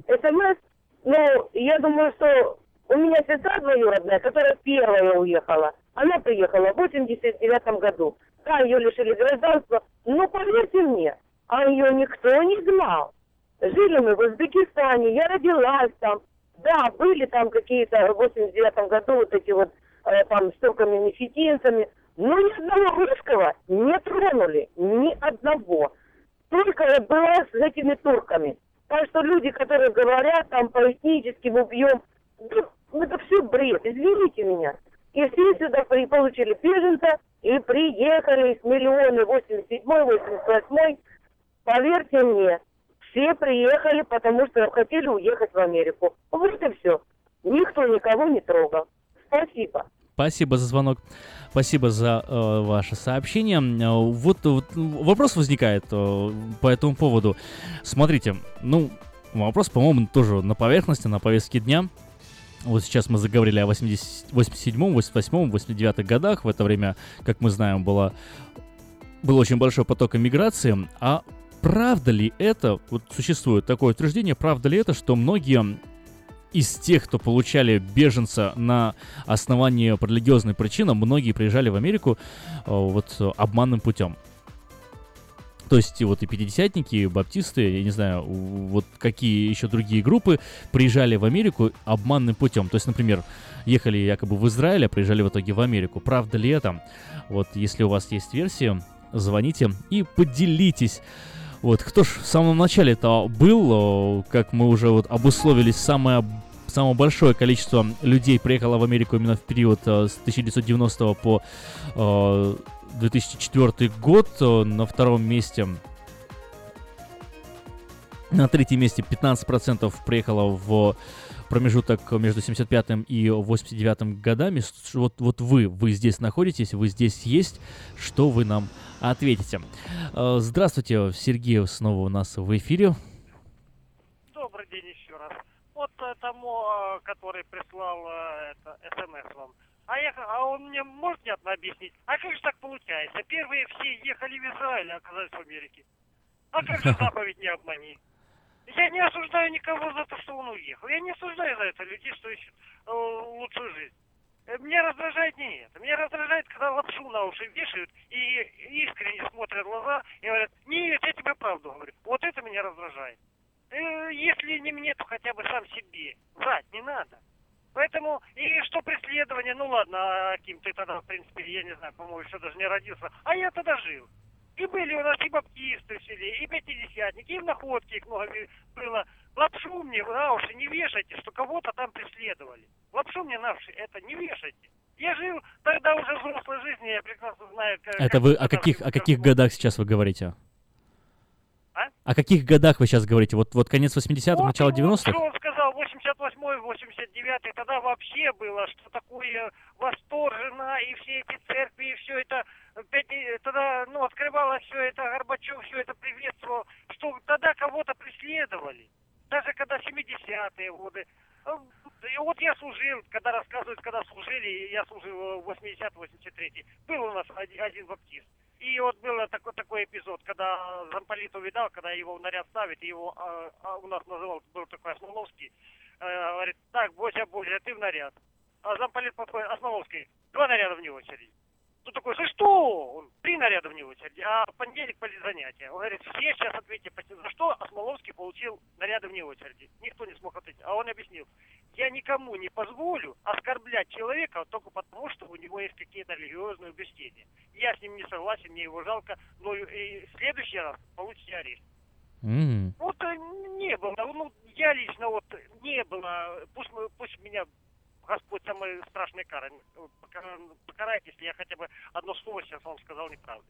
смс, но я думаю, что у меня сестра двоюродная, которая первая уехала, она приехала в 89 году. Да, ее лишили гражданства. Но поверьте мне, а ее никто не знал. Жили мы в Узбекистане, я родилась там. Да, были там какие-то в 89 году вот эти вот э, там с турками-нефетинцами, но ни одного русского не тронули, ни одного. Только была с этими турками. Так что люди, которые говорят там по этническим убьем, ну, это все бред, извините меня. И все сюда при- получили беженца и приехали с миллионы 87 88 Поверьте мне, все приехали, потому что хотели уехать в Америку. Вот и все. Никто никого не трогал. Спасибо. Спасибо за звонок. Спасибо за э, ваше сообщение. Э, Вот, вот вопрос возникает э, по этому поводу. Смотрите, ну, вопрос, по-моему, тоже на поверхности, на повестке дня. Вот сейчас мы заговорили о 80, 87-м, 88-м, 89-х годах. В это время, как мы знаем, было, был очень большой поток иммиграции. А правда ли это, вот существует такое утверждение, правда ли это, что многие из тех, кто получали беженца на основании по религиозным причинам, многие приезжали в Америку э, вот обманным путем. То есть вот и пятидесятники, и баптисты, я не знаю, вот какие еще другие группы приезжали в Америку обманным путем. То есть, например, ехали якобы в Израиль, а приезжали в итоге в Америку. Правда ли это? Вот если у вас есть версия, звоните и поделитесь. Вот, кто ж в самом начале это был, как мы уже вот обусловились, самое, самое большое количество людей приехало в Америку именно в период э, с 1990 по э, 2004 год. Э, На втором месте на третьем месте 15% приехало в промежуток между 75 и 89 годами. Вот, вот вы, вы здесь находитесь, вы здесь есть. Что вы нам ответите? Э, Здравствуйте, Сергей снова у нас в эфире. Добрый день еще раз. Вот э, тому, э, который прислал это, смс вам. А, я, а он мне может внятно объяснить? А как же так получается? Первые все ехали в Израиль, а оказались в Америке. А как же [laughs] заповедь не обмани? Я не осуждаю никого за то, что он уехал. Я не осуждаю за это людей, что ищут э, лучшую жизнь. Э, Меня раздражает не это. Меня раздражает, когда лапшу на уши вешают и искренне смотрят в глаза и говорят, нет, я тебе правду говорю. Вот это меня раздражает. Э, Если не мне, то хотя бы сам себе. Врать не надо. Поэтому, и что преследование, ну ладно, а Ким, ты тогда, в принципе, я не знаю, по-моему, еще даже не родился. А я тогда жил. И были у нас и баптисты в селе, и пятидесятники, и в находке их много было. Лапшу мне на уши не вешайте, что кого-то там преследовали. Лапшу мне на уши это не вешайте. Я жил тогда уже взрослой жизнью, меня прекрасно знают. как- Это вы о каких, о каких годах сейчас вы говорите? А? О каких годах вы сейчас говорите? Вот, вот конец 80-х, Вот, начало вот, 90-х? Что он сказал, 88-й, 89-й, тогда вообще было, что такое восторженно, и все эти церкви, и все это, тогда, ну, открывалось все это, Горбачев все это приветствовал, что тогда кого-то преследовали. Даже когда 70-е годы. Э, И вот я служил, когда рассказывают, когда служили, я служил в 80-83, был у нас один, баптист. И вот был такой, такой эпизод, когда замполит увидал, когда его в наряд ставит, его а, а у нас называл, был такой Осмоловский, э, говорит, так, Бося, Бося, ты в наряд. А замполит подходит, Осмоловский, два наряда вне очереди. Тут такой, за что? Он, три наряда вне очереди, а в понедельник были занятия. Он говорит, все сейчас ответьте, за что Осмоловский получил наряды вне очереди. Никто не смог ответить. А он объяснил, я никому не позволю оскорблять человека только потому, что у него есть какие-то религиозные убеждения. Я с ним не согласен, мне его жалко, но и в следующий раз получите арест. М. Вот э, не было, ну, я лично вот не было, пусть, пусть меня Господь самой страшной карой пока- покарает, если я хотя бы одно слово сейчас вам сказал неправду.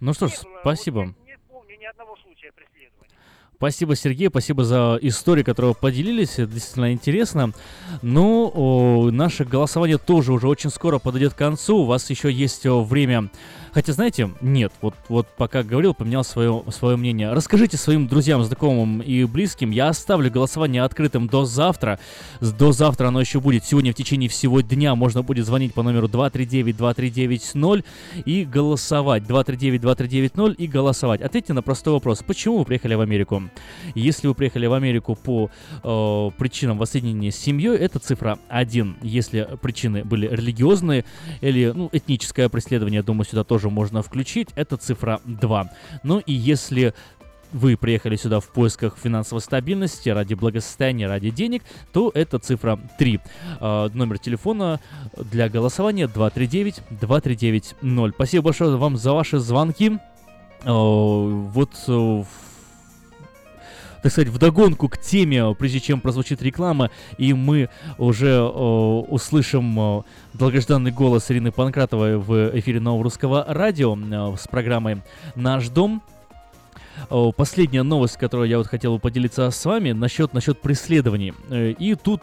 Ну что ж, Не было, спасибо. вот я не помню ни одного случая преследования. Спасибо, Сергей, спасибо за историю, которую вы поделились, это действительно интересно. Ну, о, наше голосование тоже уже очень скоро подойдет к концу, у вас еще есть время. Хотя, знаете, нет, вот, вот пока говорил, поменял свое, свое мнение. Расскажите своим друзьям, знакомым и близким, я оставлю голосование открытым до завтра. До завтра оно еще будет. Сегодня в течение всего дня можно будет звонить по номеру 239-2390 и голосовать. 239-2390 и голосовать. Ответьте на простой вопрос. Почему вы приехали в Америку? Если вы приехали в Америку по э, причинам воссоединения с семьей, это цифра 1. Если причины были религиозные или ну, этническое преследование, думаю, сюда тоже можно включить, это цифра 2. Ну и если вы приехали сюда в поисках финансовой стабильности, ради благосостояния, ради денег, то это цифра 3. Э, номер телефона для голосования 239-2390. Спасибо большое вам за ваши звонки. Э, вот в- так сказать, вдогонку к теме, прежде чем прозвучит реклама, и мы уже э, услышим э, долгожданный голос Ирины Панкратовой в эфире Нового Русского Радио э, с программой «Наш дом». О, Последняя новость, которую я вот хотел поделиться с вами, насчет, насчет преследований. Э, И тут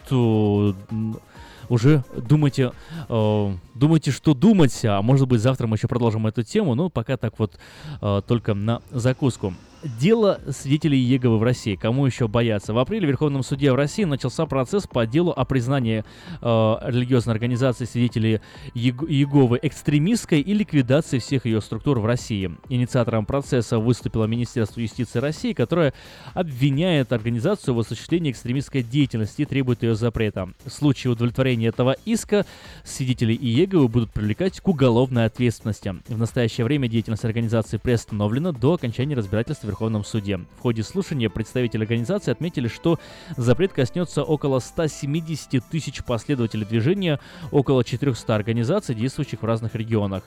уже думайте, э, думайте, что думать, а может быть завтра мы еще продолжим эту тему, но пока так вот э, только на закуску. Дело свидетелей Еговы в России. Кому еще бояться? В апреле в Верховном суде в России начался процесс по делу о признании э, религиозной организации свидетелей Ег- Иеговы экстремистской и ликвидации всех ее структур в России. Инициатором процесса выступило Министерство юстиции России, которое обвиняет организацию в осуществлении экстремистской деятельности и требует ее запрета. В случае удовлетворения этого иска свидетели Иеговы будут привлекать к уголовной ответственности. В настоящее время деятельность организации приостановлена до окончания разбирательства Верховном суде. В ходе слушания представители организации отметили, что запрет коснется около 170 тысяч последователей движения, около 400 организаций, действующих в разных регионах.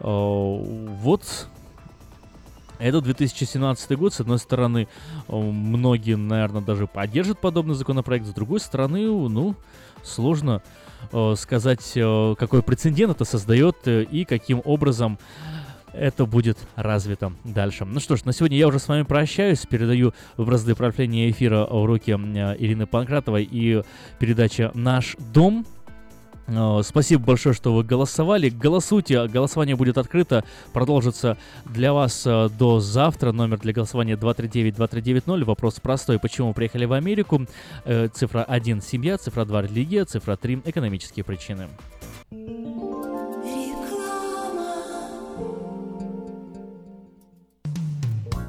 Э, Вот это 2017 год. С одной стороны, э, многие, наверное, даже поддержат подобный законопроект. С другой стороны, ну, сложно э, сказать, э, какой прецедент это создает э, и каким образом это будет развито дальше. Ну что ж, на сегодня я уже с вами прощаюсь. Передаю в разды правления эфира в руки э, Ирины Панкратовой и передача «Наш дом». Э, Спасибо большое, что вы голосовали. Голосуйте, голосование будет открыто, продолжится для вас э, до завтра. Номер для голосования 239-2390. Вопрос простой. Почему приехали в Америку? Цифра 1 – семья, цифра 2 – религия, цифра 3 – экономические причины.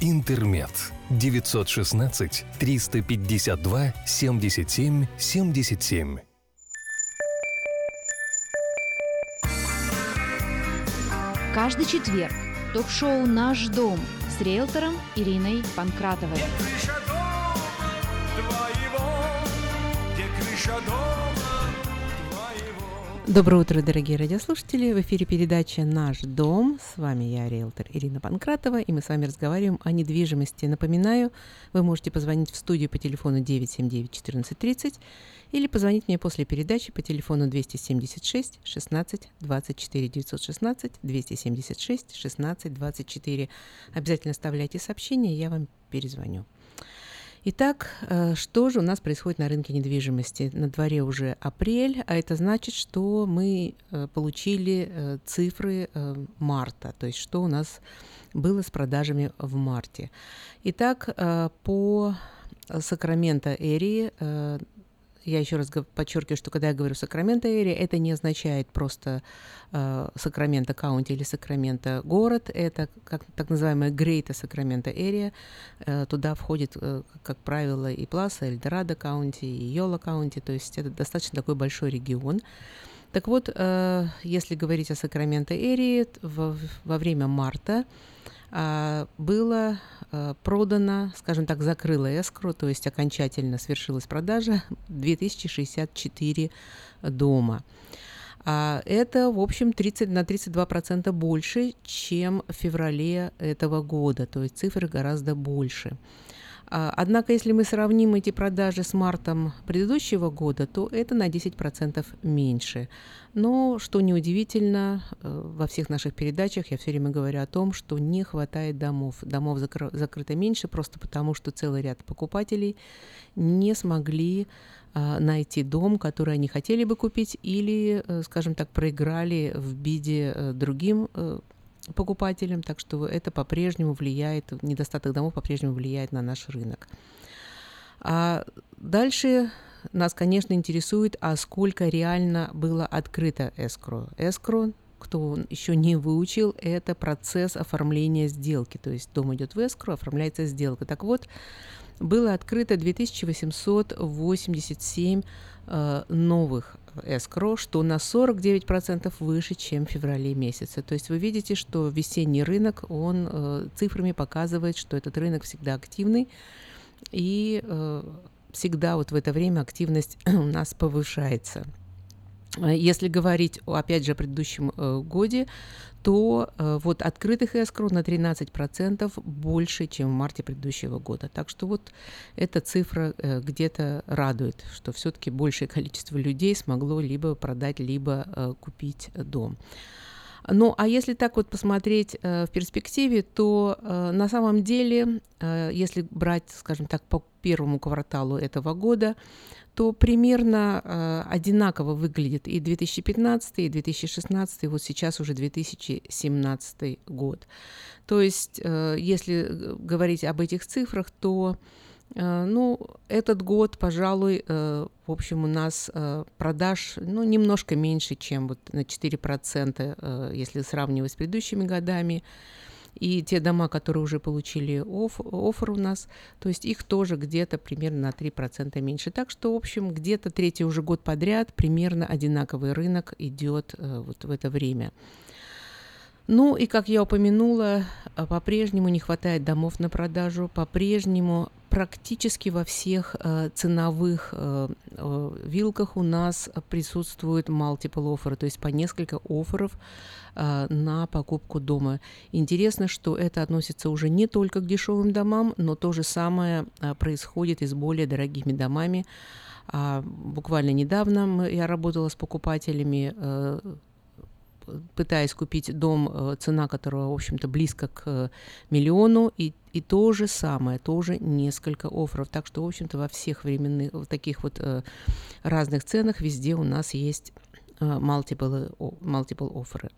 «Интермед». 916 352 77 77. Каждый четверг ток-шоу «Наш дом» с риэлтором Ириной Панкратовой. Крыша дома твоего, где крыша дома Доброе утро, дорогие радиослушатели! В эфире передача «Наш дом». С вами я, риэлтор Ирина Панкратова, и мы с вами разговариваем о недвижимости. Напоминаю, вы можете позвонить в студию по телефону 979 1430 или позвонить мне после передачи по телефону 276 16 24 916 276 16 24. Обязательно оставляйте сообщение, я вам перезвоню. Итак, э, что же у нас происходит на рынке недвижимости? На дворе уже апрель, а это значит, что мы э, получили э, цифры марта, то есть что у нас было с продажами в марте. Итак, по Sacramento Area я еще раз подчеркиваю, что когда я говорю Sacramento Area, это не означает просто э, Sacramento County или Сакраменто город, это как так называемая Greater Sacramento Area. Э, туда входит, э, как правило, и Placer, El Dorado County, и Yolo County, то есть это достаточно такой большой регион. Так вот, э, если говорить о Sacramento Area, во, во время марта было а, продано, скажем так, закрыло эскро, то есть окончательно свершилась продажа [laughs] 2064 дома. А это, в общем, 30, на 32% больше, чем в феврале этого года, то есть цифры гораздо больше. Однако, если мы сравним эти продажи с мартом предыдущего года, то это на 10% меньше. Но, что неудивительно, э, во всех наших передачах я все время говорю о том, что не хватает домов. Домов закры- закрыто меньше просто потому, что целый ряд покупателей не смогли а, найти дом, который они хотели бы купить, или, э, скажем так, проиграли в биде э, другим покупателям, так что это по-прежнему влияет, недостаток домов по-прежнему влияет на наш рынок. А дальше нас, конечно, интересует, а сколько реально было открыто эскро. Эскро, кто еще не выучил, это процесс оформления сделки. То есть дом идет в эскро, оформляется сделка. Так вот, было открыто 2887 э, новых эскро, что на 49% выше, чем в феврале месяце. То есть вы видите, что весенний рынок, он э, цифрами показывает, что этот рынок всегда активный, и э, всегда вот в это время активность [clears throat] у нас повышается. Если говорить, опять же, о предыдущем э, годе, то э, вот открытых эскроу на 13% больше, чем в марте предыдущего года. Так что вот эта цифра э, где-то радует, что все-таки большее количество людей смогло либо продать, либо э, купить дом. Ну, а если так вот посмотреть э, в перспективе, то э, на самом деле, э, если брать, скажем так, по первому кварталу этого года, то примерно э, одинаково выглядит и 2015, и 2016, и вот сейчас уже 2017 год. То есть, э, если говорить об этих цифрах, то э, ну, этот год, пожалуй, э, в общем, у нас э, продаж ну, немножко меньше, чем вот на 4%, э, если сравнивать с предыдущими годами. И те дома, которые уже получили оф, оффер у нас, то есть их тоже где-то примерно на 3% меньше. Так что, в общем, где-то третий уже год подряд примерно одинаковый рынок идет э, вот в это время. Ну и, как я упомянула, э, по-прежнему не хватает домов на продажу, по-прежнему практически во всех э, ценовых э, э, вилках у нас присутствует multiple offer, то есть по несколько офферов э, на покупку дома. Интересно, что это относится уже не только к дешевым домам, но то же самое э, происходит и с более дорогими домами. А, буквально недавно я работала с покупателями э, пытаясь купить дом, э, цена которого, в общем-то, близко к э, миллиону, и, и то же самое, тоже несколько офферов. Так что, в общем-то, во всех временных, в таких вот э, разных ценах везде у нас есть multiple, multiple офферы.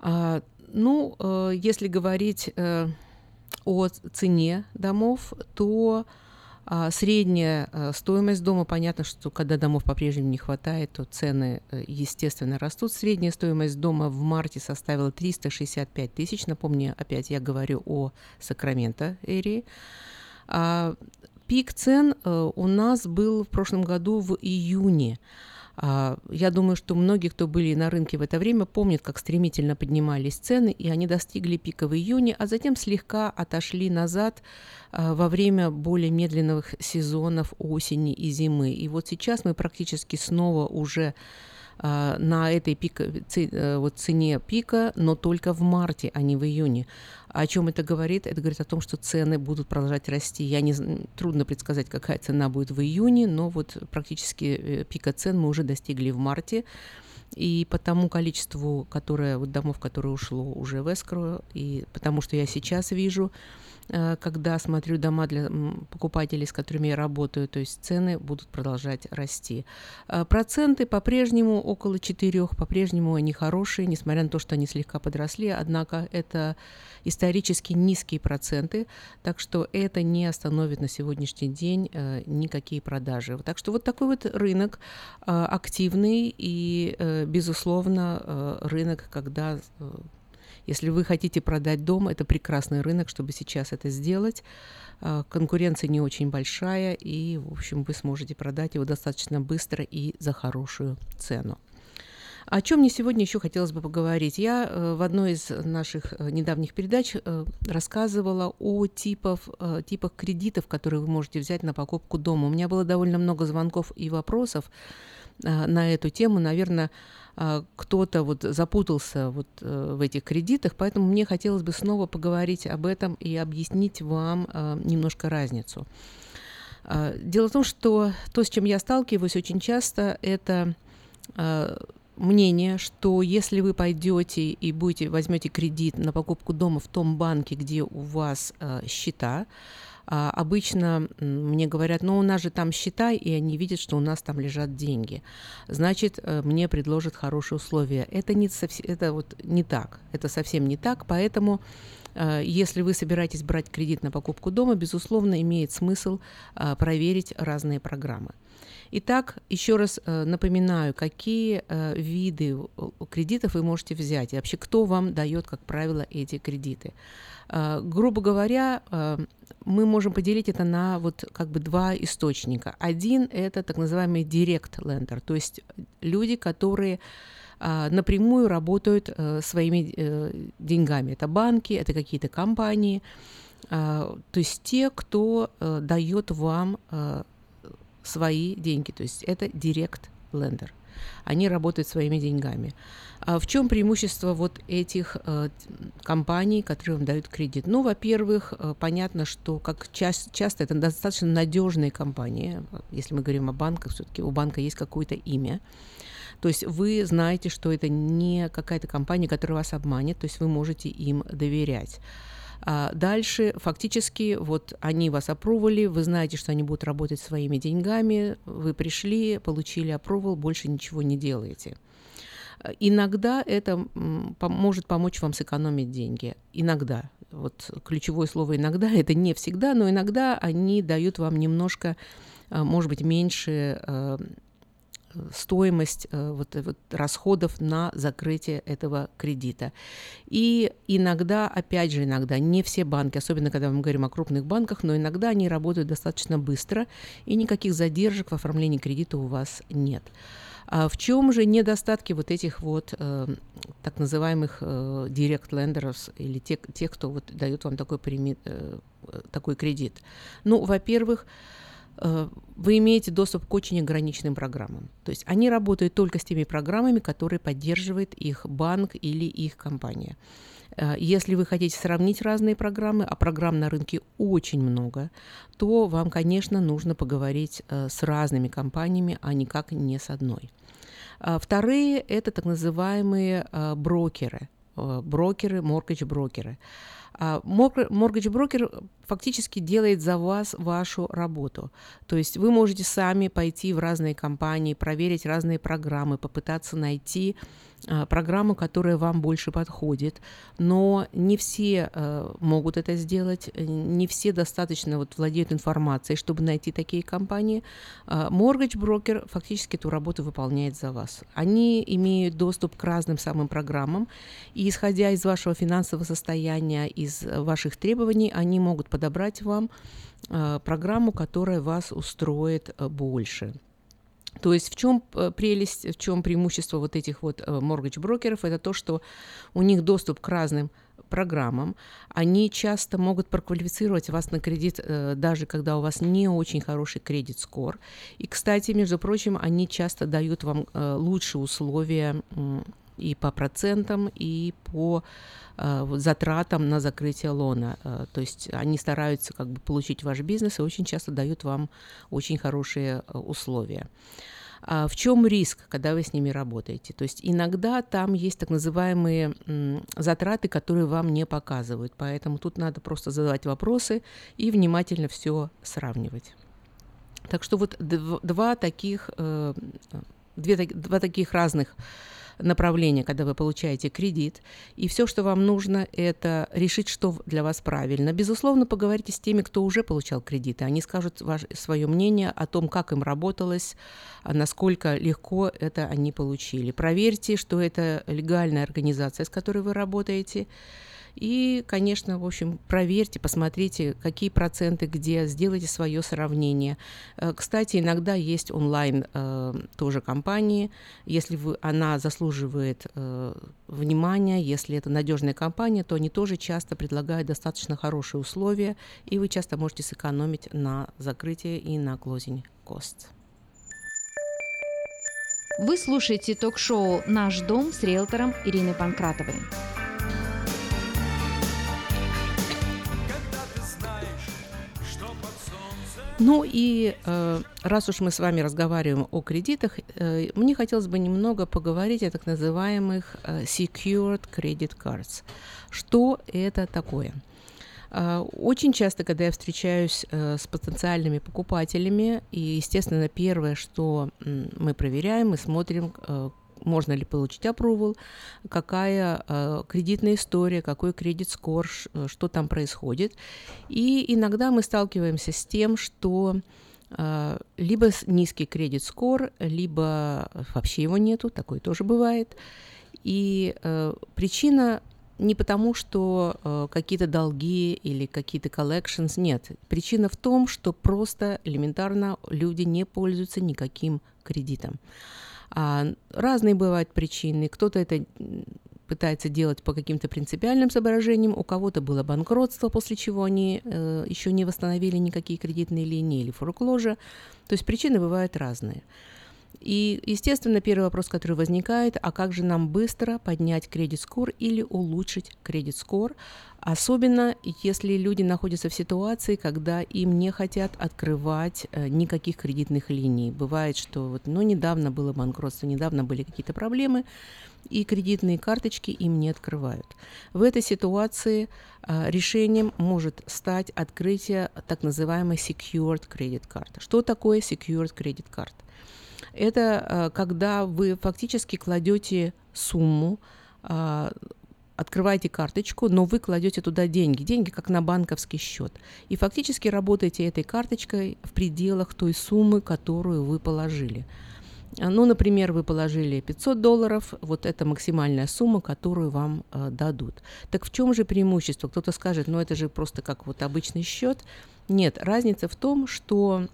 А, ну, если говорить о цене домов, то а средняя э, стоимость дома, понятно, что когда домов по-прежнему не хватает, то цены, э, естественно, растут. Средняя стоимость дома в марте составила 365 тысяч. Напомню, опять я говорю о Сакраменто эрии. А пик цен э, у нас был в прошлом году в июне. А, я думаю, что многие, кто были на рынке в это время, помнят, как стремительно поднимались цены, и они достигли пика в июне, а затем слегка отошли назад а, во время более медленных сезонов осени и зимы. И вот сейчас мы практически снова уже а, на этой пика, э, цене пика, но только в марте, а не в июне. О чем это говорит? Это говорит о том, что цены будут продолжать расти. Я не трудно предсказать, какая цена будет в июне, но вот практически э, пика цен мы уже достигли в марте. И по тому количеству, которое, вот домов, которое ушло уже в эскро, и потому что я сейчас вижу, когда смотрю дома для покупателей, с которыми я работаю, то есть цены будут продолжать расти. Э, проценты по-прежнему около 4, по-прежнему они хорошие, несмотря на то, что они слегка подросли, однако это исторически низкие проценты, так что это не остановит на сегодняшний день э, никакие продажи. Так что вот такой вот рынок активный и, безусловно, рынок, когда если вы хотите продать дом, это прекрасный рынок, чтобы сейчас это сделать. А, конкуренция не очень большая, и, в общем, вы сможете продать его достаточно быстро и за хорошую цену. О чем мне сегодня еще хотелось бы поговорить? Я э, в одной из наших э, недавних передач э, рассказывала о типов, типах кредитов, которые вы можете взять на покупку дома. У меня было довольно много звонков и вопросов на эту тему. Наверное, кто-то вот запутался вот э, в этих кредитах, поэтому мне хотелось бы снова поговорить об этом и объяснить вам а, немножко разницу. А, дело в том, что то, с чем я сталкиваюсь очень часто, это мнение, что если вы пойдете и будете возьмете кредит на покупку дома в том банке, где у вас счета, а, обычно мне говорят, ну у нас же там счета, и они видят, что у нас там лежат деньги. Значит, э, мне предложат хорошие условия. Это не, совсем, это вот не так. Это совсем не так, поэтому э, если вы собираетесь брать кредит на покупку дома, безусловно, имеет смысл э, проверить разные программы. Итак, еще раз напоминаю, какие виды кредитов вы можете взять и вообще кто вам дает, как правило, эти кредиты. Грубо говоря, мы можем поделить это на вот как бы два источника. Один – это так называемый direct lender, то есть люди, которые а, напрямую работают своими деньгами. Это банки, это какие-то компании, то есть те, кто дает вам свои деньги, то есть это direct lender. Они работают своими деньгами. А в чем преимущество вот этих э, компаний, которые вам дают кредит? Ну, во-первых, э, понятно, что как ча- часто это достаточно надежные компании. Если мы говорим о банках, все-таки у банка есть какое-то имя. То есть вы знаете, что это не какая-то компания, которая вас обманет, то есть вы можете им доверять. А дальше фактически вот они вас опробовали, вы знаете, что они будут работать своими деньгами, вы пришли, получили опробовал, больше ничего не делаете. Иногда это может помочь вам сэкономить деньги. Иногда. Вот ключевое слово «иногда» — это не всегда, но иногда они дают вам немножко, а, может быть, меньше а, стоимость э, вот, вот расходов на закрытие этого кредита. И иногда, опять же, иногда не все банки, особенно когда мы говорим о крупных банках, но иногда они работают достаточно быстро, и никаких задержек в оформлении кредита у вас нет. А в чем же недостатки вот этих вот э, так называемых э, direct lenders или те, тех, кто вот дает вам такой, прими, э, такой кредит? Ну, во-первых, э, вы имеете доступ к очень ограниченным программам. То есть они работают только с теми программами, которые поддерживает их банк или их компания. Э, если вы хотите сравнить разные программы, а программ на рынке очень много, то вам, конечно, нужно поговорить э, с разными компаниями, а никак не с одной. А вторые – это так называемые э, брокеры, брокеры, mortgage-брокеры. Моргидж-брокер фактически делает за вас вашу работу. То есть вы можете сами пойти в разные компании, проверить разные программы, попытаться найти а, программу, которая вам больше подходит, но не все э, могут это сделать, не все достаточно вот владеют информацией, чтобы найти такие компании. Э, Mortgage Broker фактически эту работу выполняет за вас. Они имеют доступ к разным самым программам, и исходя из вашего финансового состояния, из ваших требований, они могут подобрать вам э, программу, которая вас устроит э, больше. То есть в чем э, прелесть, в чем преимущество вот этих вот mortgage брокеров, это то, что у них доступ к разным программам. Они часто могут проквалифицировать вас на кредит, э, даже когда у вас не очень хороший кредит-скор. И, кстати, между прочим, они часто дают вам э, лучшие условия и по процентам, и по э, затратам на закрытие лона. Э, то есть они стараются как бы получить ваш бизнес и очень часто дают вам очень хорошие э, условия. А в чем риск, когда вы с ними работаете? То есть иногда там есть так называемые затраты, которые вам не показывают, поэтому тут надо просто задавать вопросы и внимательно все сравнивать. Так что вот два таких, две, два таких разных направление, когда вы получаете кредит, и все, что вам нужно, это решить, что для вас правильно. Безусловно, поговорите с теми, кто уже получал кредиты. Они скажут ваше, свое мнение о том, как им работалось, насколько легко это они получили. Проверьте, что это легальная организация, с которой вы работаете, и, конечно, в общем, проверьте, посмотрите, какие проценты где, сделайте свое сравнение. Э, кстати, иногда есть онлайн э, тоже компании, если вы, она заслуживает э, внимания, если это надежная компания, то они тоже часто предлагают достаточно хорошие условия, и вы часто можете сэкономить на закрытии и на closing costs. Вы слушаете ток-шоу «Наш дом» с риэлтором Ириной Панкратовой. Ну и э, раз уж мы с вами разговариваем о кредитах, э, мне хотелось бы немного поговорить о так называемых э, secured credit cards. Что это такое? Очень часто, когда я встречаюсь с потенциальными покупателями, и, естественно, первое, что мы проверяем, мы смотрим, можно ли получить approval, какая э, кредитная история, какой кредит-скор, э, что там происходит. И иногда мы сталкиваемся с тем, что э, либо низкий кредит-скор, либо вообще его нету, такое тоже бывает. И э, причина не потому, что э, какие-то долги или какие-то collections, нет. Причина в том, что просто элементарно люди не пользуются никаким кредитом. А, разные бывают причины. Кто-то это пытается делать по каким-то принципиальным соображениям, у кого-то было банкротство, после чего они э, еще не восстановили никакие кредитные линии или форкложа. То есть причины бывают разные. И, естественно, первый вопрос, который возникает, а как же нам быстро поднять кредит-скор или улучшить кредит-скор, особенно если люди находятся в ситуации, когда им не хотят открывать э, никаких кредитных линий. Бывает, что вот, ну, недавно было банкротство, недавно были какие-то проблемы, и кредитные карточки им не открывают. В этой ситуации э, решением может стать открытие так называемой secured credit card. Что такое secured credit card? Это э, когда вы фактически кладете сумму, э, открываете карточку, но вы кладете туда деньги, деньги как на банковский счет. И фактически работаете этой карточкой в пределах той суммы, которую вы положили. А, Ну, например, вы положили 500 долларов, вот это максимальная сумма, которую вам э, дадут. Так в чем же преимущество? Кто-то скажет, ну это же просто как вот обычный счет. Нет, разница в том, что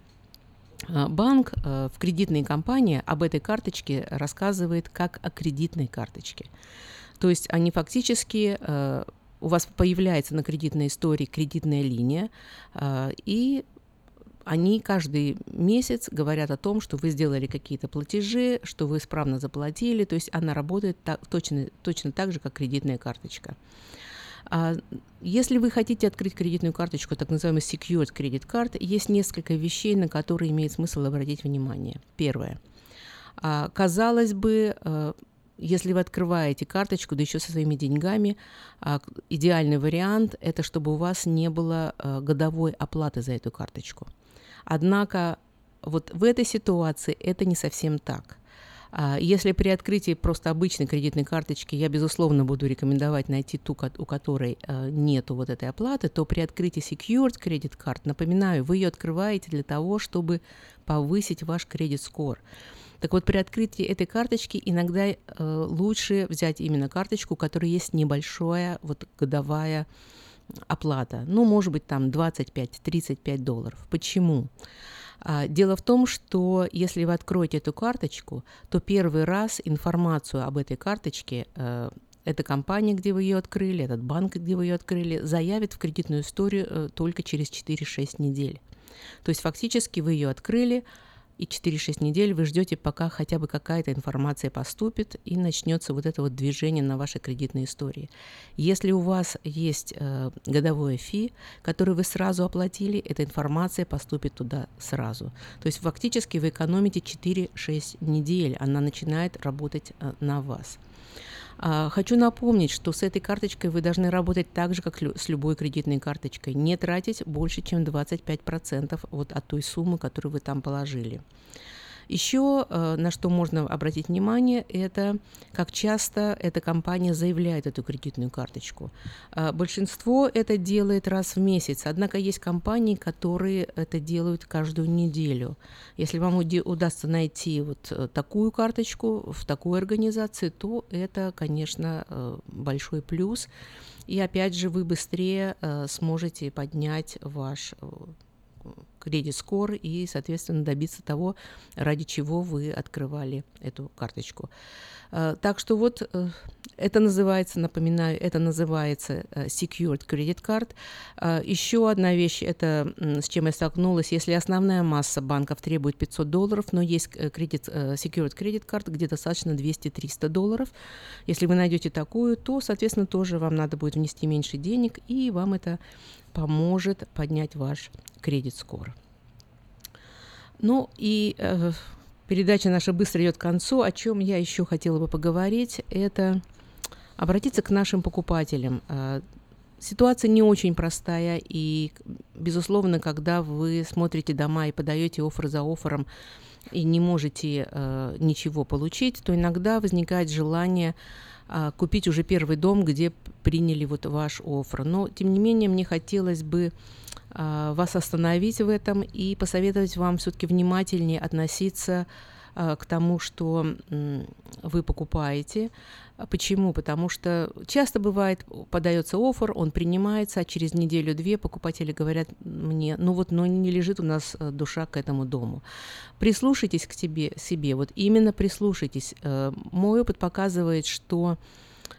банк э, в кредитной компании об этой карточке рассказывает как о кредитной карточке. То есть они фактически э, у вас появляется на кредитной истории кредитная линия, и они каждый месяц говорят о том, что вы сделали какие-то платежи, что вы исправно заплатили, то есть она работает так, точно, точно так же, как кредитная карточка. А если вы хотите открыть кредитную карточку, так называемый secured credit card, есть несколько вещей, на которые имеет смысл обратить внимание. Первое. А, казалось бы, э, если вы открываете карточку, да еще со своими деньгами, а, идеальный вариант – это чтобы у вас не было э, годовой оплаты за эту карточку. Однако вот в этой ситуации это не совсем так. А, Если при открытии просто обычной кредитной карточки я, безусловно, буду рекомендовать найти ту, у которой э, нету вот этой оплаты, то при открытии Secured Credit Card, напоминаю, вы ее открываете для того, чтобы повысить ваш кредит-скор. Так вот, при открытии этой карточки иногда э, лучше взять именно карточку, у которой есть небольшая вот годовая оплата. Ну, может быть, там 25-35 долларов. Почему? А, Дело в том, что если вы откроете эту карточку, то первый раз информацию об этой карточке э, эта компания, где вы ее открыли, этот банк, где вы ее открыли, заявит в кредитную историю э, только через 4-6 недель. То есть фактически вы ее открыли, и 4-6 недель вы ждете, пока хотя бы какая-то информация поступит, и начнется вот это вот движение на вашей кредитной истории. Если у вас есть э, годовое фи, которое вы сразу оплатили, эта информация поступит туда сразу. То есть фактически вы экономите 4-6 недель, она начинает работать э, на вас. А, Хочу напомнить, что с этой карточкой вы должны работать так же, как с любой кредитной карточкой. Не тратить больше, чем 25% вот от той суммы, которую вы там положили. Еще э, на что можно обратить внимание, это как часто эта компания заявляет эту кредитную карточку. Э, Большинство это делает раз в месяц, однако есть компании, которые это делают каждую неделю. Если вам удастся найти вот э, такую карточку в такой организации, то это, конечно, большой плюс. И опять же, вы быстрее сможете поднять ваш кредит-скор и, соответственно, добиться того, ради чего вы открывали эту карточку. Э, Так что вот э, это называется, напоминаю, это называется э, Secured Credit Card. Э, Еще одна вещь, это с чем я столкнулась, если основная масса банков требует 500 долларов, но есть э, кредит, Secured Credit Card, где достаточно 200-300 долларов. Если вы найдете такую, то, соответственно, тоже вам надо будет внести меньше денег, и вам это поможет поднять ваш кредит-скор. Ну и э, передача наша быстро идет к концу. О чем я еще хотела бы поговорить, это обратиться к нашим покупателям. Э, Ситуация не очень простая, и, безусловно, когда вы смотрите дома и подаете оффер за оффером и не можете э, ничего получить, то иногда возникает желание купить уже первый дом, где приняли вот ваш оффер. Но, тем не менее, мне хотелось бы а, вас остановить в этом и посоветовать вам все-таки внимательнее относиться а, к тому, что вы покупаете. А Почему? Потому что часто бывает, подается оффер, он принимается, а через неделю-две покупатели говорят мне, ну вот, ну не лежит у нас э, душа к этому дому. Прислушайтесь к себе, себе вот именно прислушайтесь. Э, Мой опыт показывает, что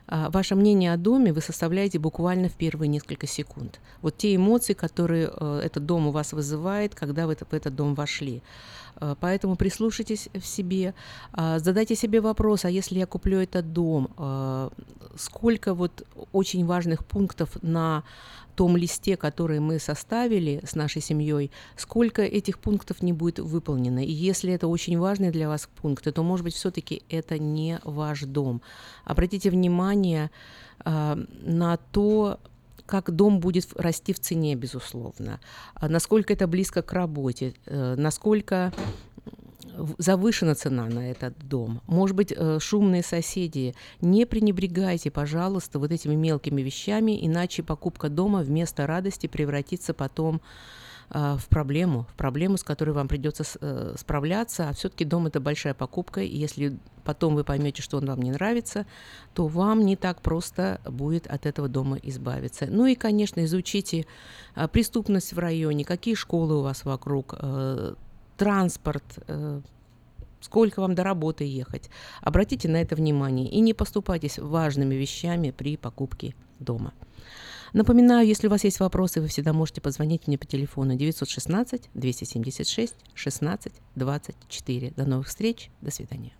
а, ваше мнение о доме вы составляете буквально в первые несколько секунд. Вот те эмоции, которые э, этот дом у вас вызывает, когда вы в этот дом вошли. Э, Поэтому прислушайтесь в себе, а, задайте себе вопрос, а если я куплю этот дом, э, сколько вот очень важных пунктов на том листе, который мы составили с нашей семьей, сколько этих пунктов не будет выполнено. И если это очень важные для вас пункты, то, может быть, все-таки это не ваш дом. Обратите внимание а, на то, как дом будет в- расти в цене, безусловно, а насколько это близко к работе, э, насколько в- завышена цена на этот дом. Может быть, э, шумные соседи. Не пренебрегайте, пожалуйста, вот этими мелкими вещами, иначе покупка дома вместо радости превратится потом а, в проблему, в проблему, с которой вам придется э, справляться, а все-таки дом это большая покупка, и если потом вы поймете, что он вам не нравится, то вам не так просто будет от этого дома избавиться. Ну и, конечно, изучите а, преступность в районе, какие школы у вас вокруг, э, транспорт, э, сколько вам до работы ехать. Обратите на это внимание и не поступайтесь важными вещами при покупке дома. Напоминаю, если у вас есть вопросы, вы всегда можете позвонить мне по телефону 916 276 16 24. До новых встреч, до свидания.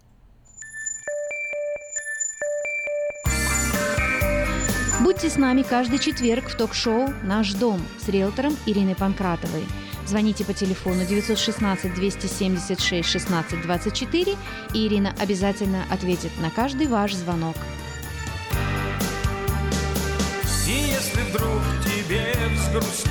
Будьте с нами каждый четверг в ток-шоу «Наш дом» с риэлтором Ириной Панкратовой. Звоните по телефону 916 276 16 24, и Ирина обязательно ответит на каждый ваш звонок. И если вдруг тебе взгрустнет